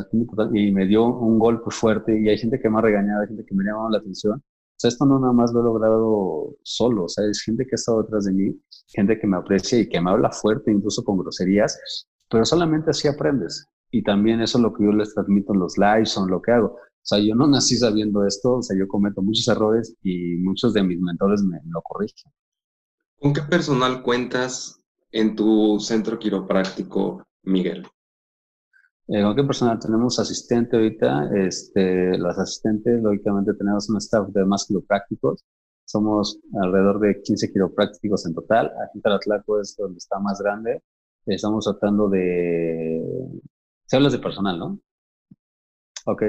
y me dio un golpe fuerte. Y hay gente que me ha regañado, hay gente que me ha llamado la atención sea, esto no nada más lo he logrado solo, o sea, es gente que ha estado detrás de mí, gente que me aprecia y que me habla fuerte, incluso con groserías, pero solamente así aprendes. Y también eso es lo que yo les transmito en los lives o en lo que hago. O sea, yo no nací sabiendo esto, o sea, yo cometo muchos errores y muchos de mis mentores me, lo corrigen. ¿Con qué personal cuentas en tu centro quiropráctico, Miguel? Eh, ¿Con qué personal tenemos asistente ahorita? Este, los asistentes, lógicamente, tenemos un staff de más quiroprácticos. Somos alrededor de 15 quiroprácticos en total. Aquí en Taratlaco es donde está más grande. Estamos tratando de... Se hablas de personal, ¿no? Ok.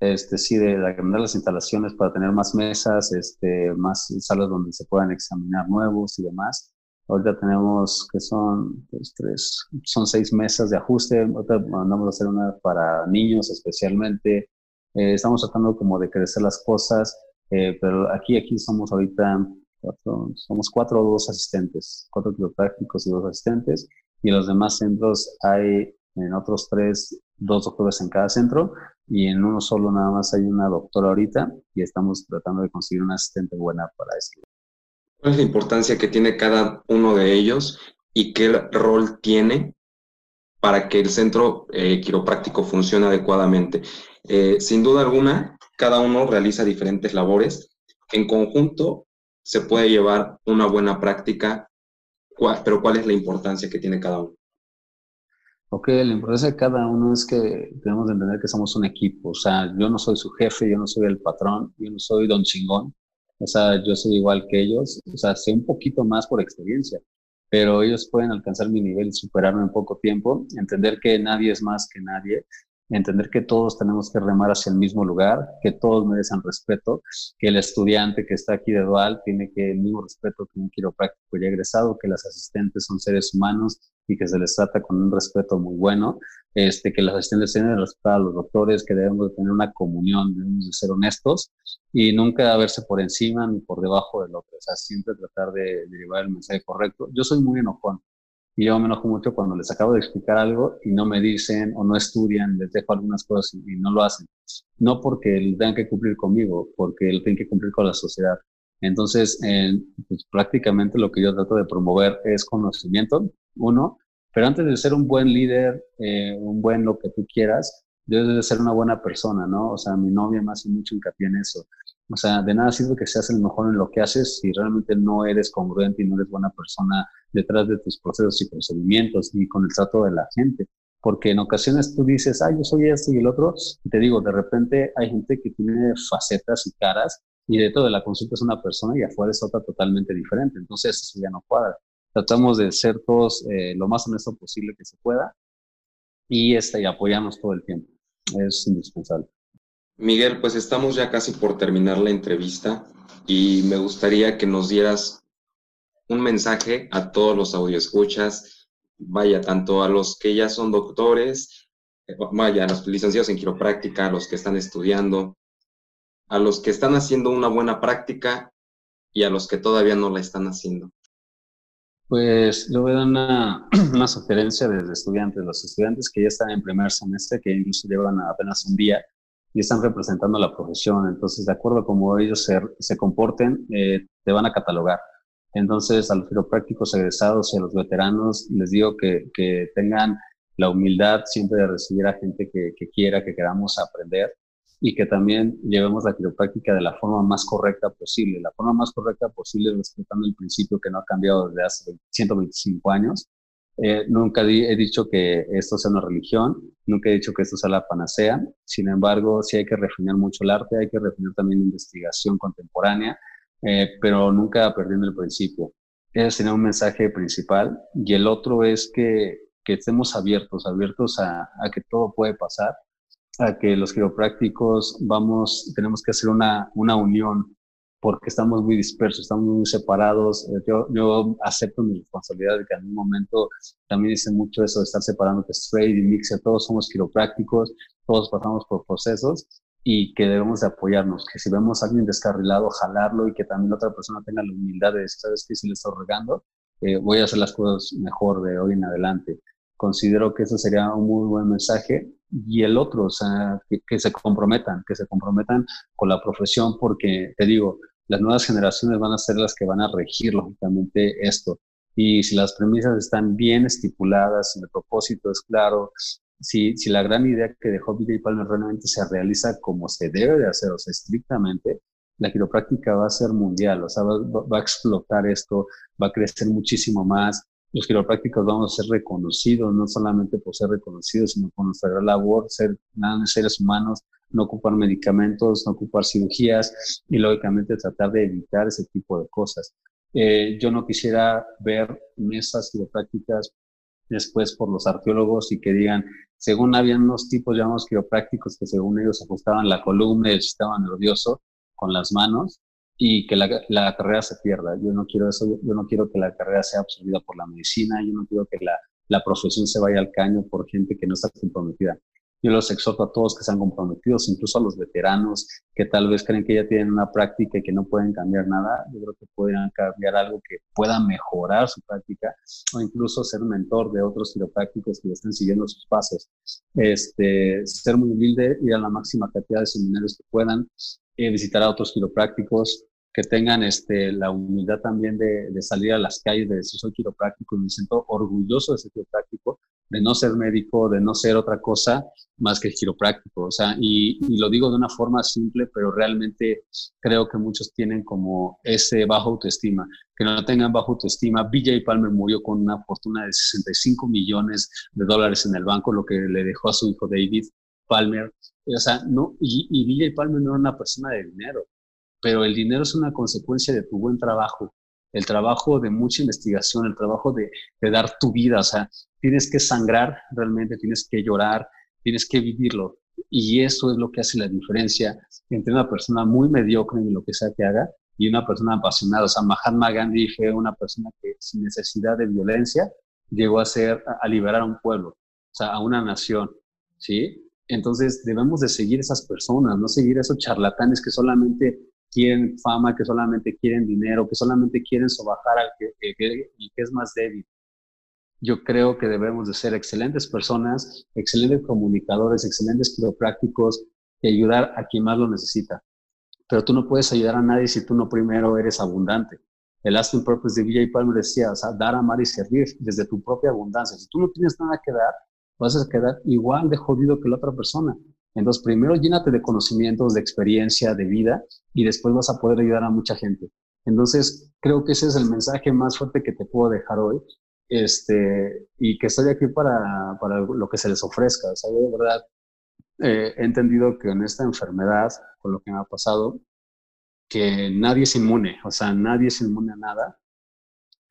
Este, sí, de, de las instalaciones para tener más mesas, este, más salas donde se puedan examinar nuevos y demás. Ahorita tenemos que son tres, son seis mesas de ajuste. Ahorita mandamos a hacer una para niños especialmente. Eh, estamos tratando como de crecer las cosas, eh, pero aquí, aquí somos ahorita cuatro, somos cuatro o dos asistentes, cuatro quiroprácticos y dos asistentes. Y en los demás centros hay en otros tres, dos doctores en cada centro y en uno solo nada más hay una doctora ahorita y estamos tratando de conseguir una asistente buena para eso. ¿Cuál es la importancia que tiene cada uno de ellos y qué rol tiene para que el centro eh, quiropráctico funcione adecuadamente? Eh, sin duda alguna, cada uno realiza diferentes labores. En conjunto se puede llevar una buena práctica, pero ¿cuál es la importancia que tiene cada uno? Ok, la importancia de cada uno es que tenemos que entender que somos un equipo. O sea, yo no soy su jefe, yo no soy el patrón, yo no soy don chingón. O sea, yo soy igual que ellos. O sea, sé un poquito más por experiencia, pero ellos pueden alcanzar mi nivel y superarme en poco tiempo. Entender que nadie es más que nadie entender que todos tenemos que remar hacia el mismo lugar, que todos merecen respeto, que el estudiante que está aquí de Dual tiene que el mismo respeto que un quiropráctico ya egresado, que las asistentes son seres humanos y que se les trata con un respeto muy bueno, este, que las asistentes tienen que respetar a los doctores, que debemos de tener una comunión, debemos de ser honestos y nunca verse por encima ni por debajo del otro, o sea, siempre tratar de, de llevar el mensaje correcto. Yo soy muy enojón, y yo me enojo mucho cuando les acabo de explicar algo y no me dicen o no estudian, les dejo algunas cosas y, no lo hacen. No porque tengan que cumplir conmigo, porque él tiene que cumplir con la sociedad. Entonces, pues, prácticamente lo que yo trato de promover es conocimiento, uno, pero antes de ser un buen líder, eh, un buen lo que tú quieras, debes de ser una buena persona, ¿no? O sea, mi novia me hace mucho hincapié en eso. O sea, de nada sirve que seas el mejor en lo que haces si realmente no eres congruente y no eres buena persona detrás de tus procesos y procedimientos y con el trato de la gente. Porque en ocasiones tú dices, ah, yo soy este y el otro, y te digo, de repente hay gente que tiene facetas y caras y dentro de la consulta es una persona y afuera es otra totalmente diferente. Entonces eso ya no cuadra. Tratamos de ser todos eh, lo más honesto posible que se pueda y, este, y apoyarnos todo el tiempo. Es indispensable. Miguel, pues estamos ya casi por terminar la entrevista y me gustaría que nos dieras un mensaje a todos los escuchas, vaya, tanto a los que ya son doctores, eh, vaya, a los licenciados en quiropráctica, a los que están estudiando, a los que están haciendo una buena práctica y a los que todavía no la están haciendo. Pues yo dar una, una sugerencia desde estudiantes, los estudiantes que ya están en primer semestre, que incluso llevan apenas un día, y están representando la profesión. Entonces, de acuerdo a cómo ellos se, se comporten, eh, te van a catalogar. Entonces, a los quiroprácticos egresados y a los veteranos, les digo que, que tengan la humildad siempre de recibir a gente que, que, quiera, que queramos aprender y que también llevemos la quiropráctica de la forma más correcta posible. La forma más correcta posible respetando el principio que no ha cambiado desde hace 125 años, eh, nunca he dicho que esto sea una religión, nunca he dicho que esto sea la panacea, sin embargo, sí hay que refinar mucho el arte, hay que refinar también la investigación contemporánea, eh, pero nunca perdiendo el principio. Ese sería un mensaje principal. Y el otro es que, que estemos abiertos, abiertos a, a, que todo puede pasar, a que los quiroprácticos vamos, tenemos que hacer una, una unión porque estamos muy dispersos, estamos muy separados. Eh, yo, yo acepto mi responsabilidad de que en un momento también dice mucho eso de estar separando que straight y mixer, todos somos quiroprácticos, todos pasamos por procesos y que debemos de apoyarnos, que si vemos a alguien descarrilado, jalarlo y que también otra persona tenga la humildad de decir, ¿sabes qué? Si le estoy regando, eh, voy a hacer las cosas mejor de hoy en adelante. Considero que eso sería un muy buen mensaje. Y el otro, o sea, que, que se comprometan, que se comprometan con la profesión, porque te digo, las nuevas generaciones van a ser las que van a regir lógicamente esto. Y si las premisas están bien estipuladas, si el propósito es claro, si, si la gran idea que dejó y Palmer realmente se realiza como se debe de hacer, o sea, estrictamente, la quiropráctica va a ser mundial, o sea, va, a explotar esto, va a crecer muchísimo más. Los quiroprácticos vamos a ser reconocidos, no solamente por ser reconocidos, sino por nuestra gran labor, ser seres humanos no ocupar medicamentos, no ocupar cirugías y lógicamente tratar de evitar ese tipo de cosas. Eh, yo no quisiera ver mesas quiroprácticas después por los arqueólogos y que digan, según habían unos tipos llamados quiroprácticos que según ellos ajustaban la columna y el sistema nervioso con las manos y que la, la, carrera se pierda. Yo no quiero eso, yo, no quiero que la carrera sea absorbida por la medicina, yo no quiero que la, la profesión se vaya al caño por gente que no está comprometida. Yo los exhorto a todos que sean comprometidos, incluso a los veteranos que tal vez creen que ya tienen una práctica y que no pueden cambiar nada. Yo creo que pueden cambiar algo que pueda mejorar su práctica o incluso ser mentor de otros quiroprácticos que estén siguiendo sus pasos. Este, ser muy humilde, ir a la máxima cantidad de seminarios que puedan, eh, visitar a otros quiroprácticos, que tengan este, la humildad también de, de, salir a las calles, de decir soy quiropráctico y me siento orgulloso de ser quiropráctico, de no ser médico, de no ser otra cosa más que quiropráctico. O sea, y, lo digo de una forma simple, pero realmente creo que muchos tienen como ese bajo autoestima. Que no tengan bajo autoestima. BJ Palmer murió con una fortuna de 65 millones de dólares en el banco, lo que le dejó a su hijo David Palmer. O sea, no, y, y Palmer no era una persona de dinero, pero el dinero es una consecuencia de tu buen trabajo el trabajo de mucha investigación, el trabajo de, dar tu vida, o sea, tienes que sangrar realmente, tienes que llorar, tienes que vivirlo. Y eso es lo que hace la diferencia entre una persona muy mediocre en lo que sea que haga y una persona apasionada. O sea, Mahatma Gandhi fue una persona que sin necesidad de violencia llegó a ser, a liberar a un pueblo, o sea, a una nación, ¿sí? Entonces debemos de seguir esas personas, no seguir esos charlatanes que solamente quieren fama, que solamente quieren dinero, que solamente quieren sobajar al que, que, que, que es más débil yo creo que debemos de ser excelentes personas, excelentes comunicadores, excelentes quiroprácticos y ayudar a quien más lo necesita. Pero tú no puedes ayudar a nadie si tú no primero eres abundante. El lasting purpose de Villa Palmer decía, o sea, dar, amar y servir desde tu propia abundancia. Si tú no tienes nada que dar, vas a quedar igual de jodido que la otra persona. Entonces, primero llénate de conocimientos, de experiencia, de vida, y después vas a poder ayudar a mucha gente. Entonces, creo que ese es el mensaje más fuerte que te puedo dejar hoy este, y que estoy aquí para, para lo que se les ofrezca. O sea, yo de verdad eh, he entendido que en esta enfermedad, con lo que me ha pasado, que nadie es inmune, o sea, nadie es inmune a nada,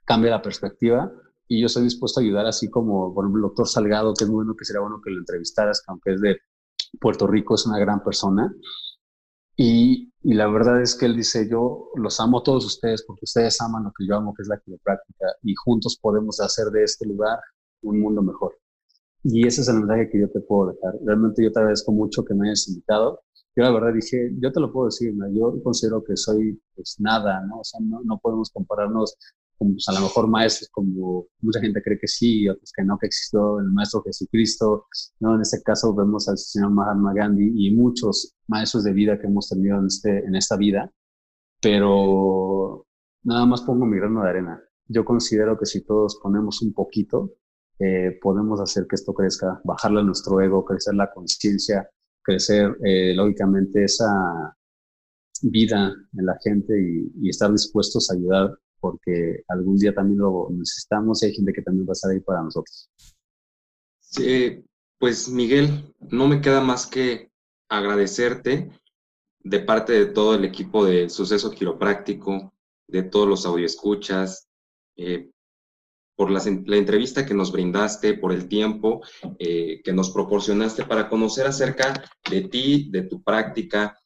cambia la perspectiva y yo estoy dispuesto a ayudar, así como, por ejemplo, el doctor Salgado, que es muy bueno que sería bueno que lo entrevistaras, que aunque es de Puerto Rico, es una gran persona. Y, y, la verdad es que él dice, yo los amo a todos ustedes porque ustedes aman lo que yo amo, que es la quiropráctica, y juntos podemos hacer de este lugar un mundo mejor. Y ese es el mensaje que yo te puedo dejar. Realmente yo te agradezco mucho que me hayas invitado. Yo la verdad dije, yo te lo puedo decir, ¿no? yo considero que soy pues nada, ¿no? O sea, no, no podemos compararnos pues, a lo mejor maestros como mucha gente cree que sí, otros que no, que existió el maestro Jesucristo, ¿no? En este caso vemos al señor Mahatma Gandhi y muchos maestros de vida que hemos tenido en, este, en esta vida, pero nada más pongo mi grano de arena. Yo considero que si todos ponemos un poquito, eh, podemos hacer que esto crezca, bajarle a nuestro ego, crecer la conciencia, crecer eh, lógicamente esa vida en la gente y, y estar dispuestos a ayudar porque algún día también lo necesitamos y hay gente que también va a estar ahí para nosotros. Sí, pues Miguel, no me queda más que agradecerte de parte de todo el equipo de Suceso Quiropráctico, de todos los audioescuchas, eh, por la, entrevista que nos brindaste, por el tiempo eh, que nos proporcionaste para conocer acerca de ti, de tu práctica,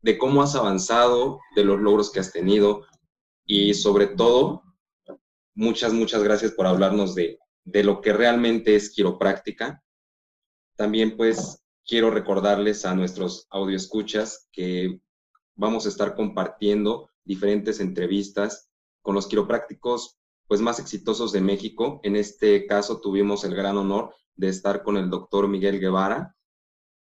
de cómo has avanzado, de los logros que has tenido, y sobre todo, muchas, muchas gracias por hablarnos de, de lo que realmente es quiropráctica. También pues quiero recordarles a nuestros audioescuchas que vamos a estar compartiendo diferentes entrevistas con los quiroprácticos pues más exitosos de México. En este caso tuvimos el gran honor de estar con el doctor Miguel Guevara.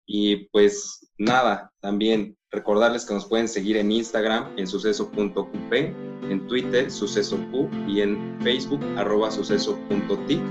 Y pues nada, también recordarles que nos pueden seguir en Instagram en suceso.qp en Twitter sucesoq y en Facebook arroba suceso.tic.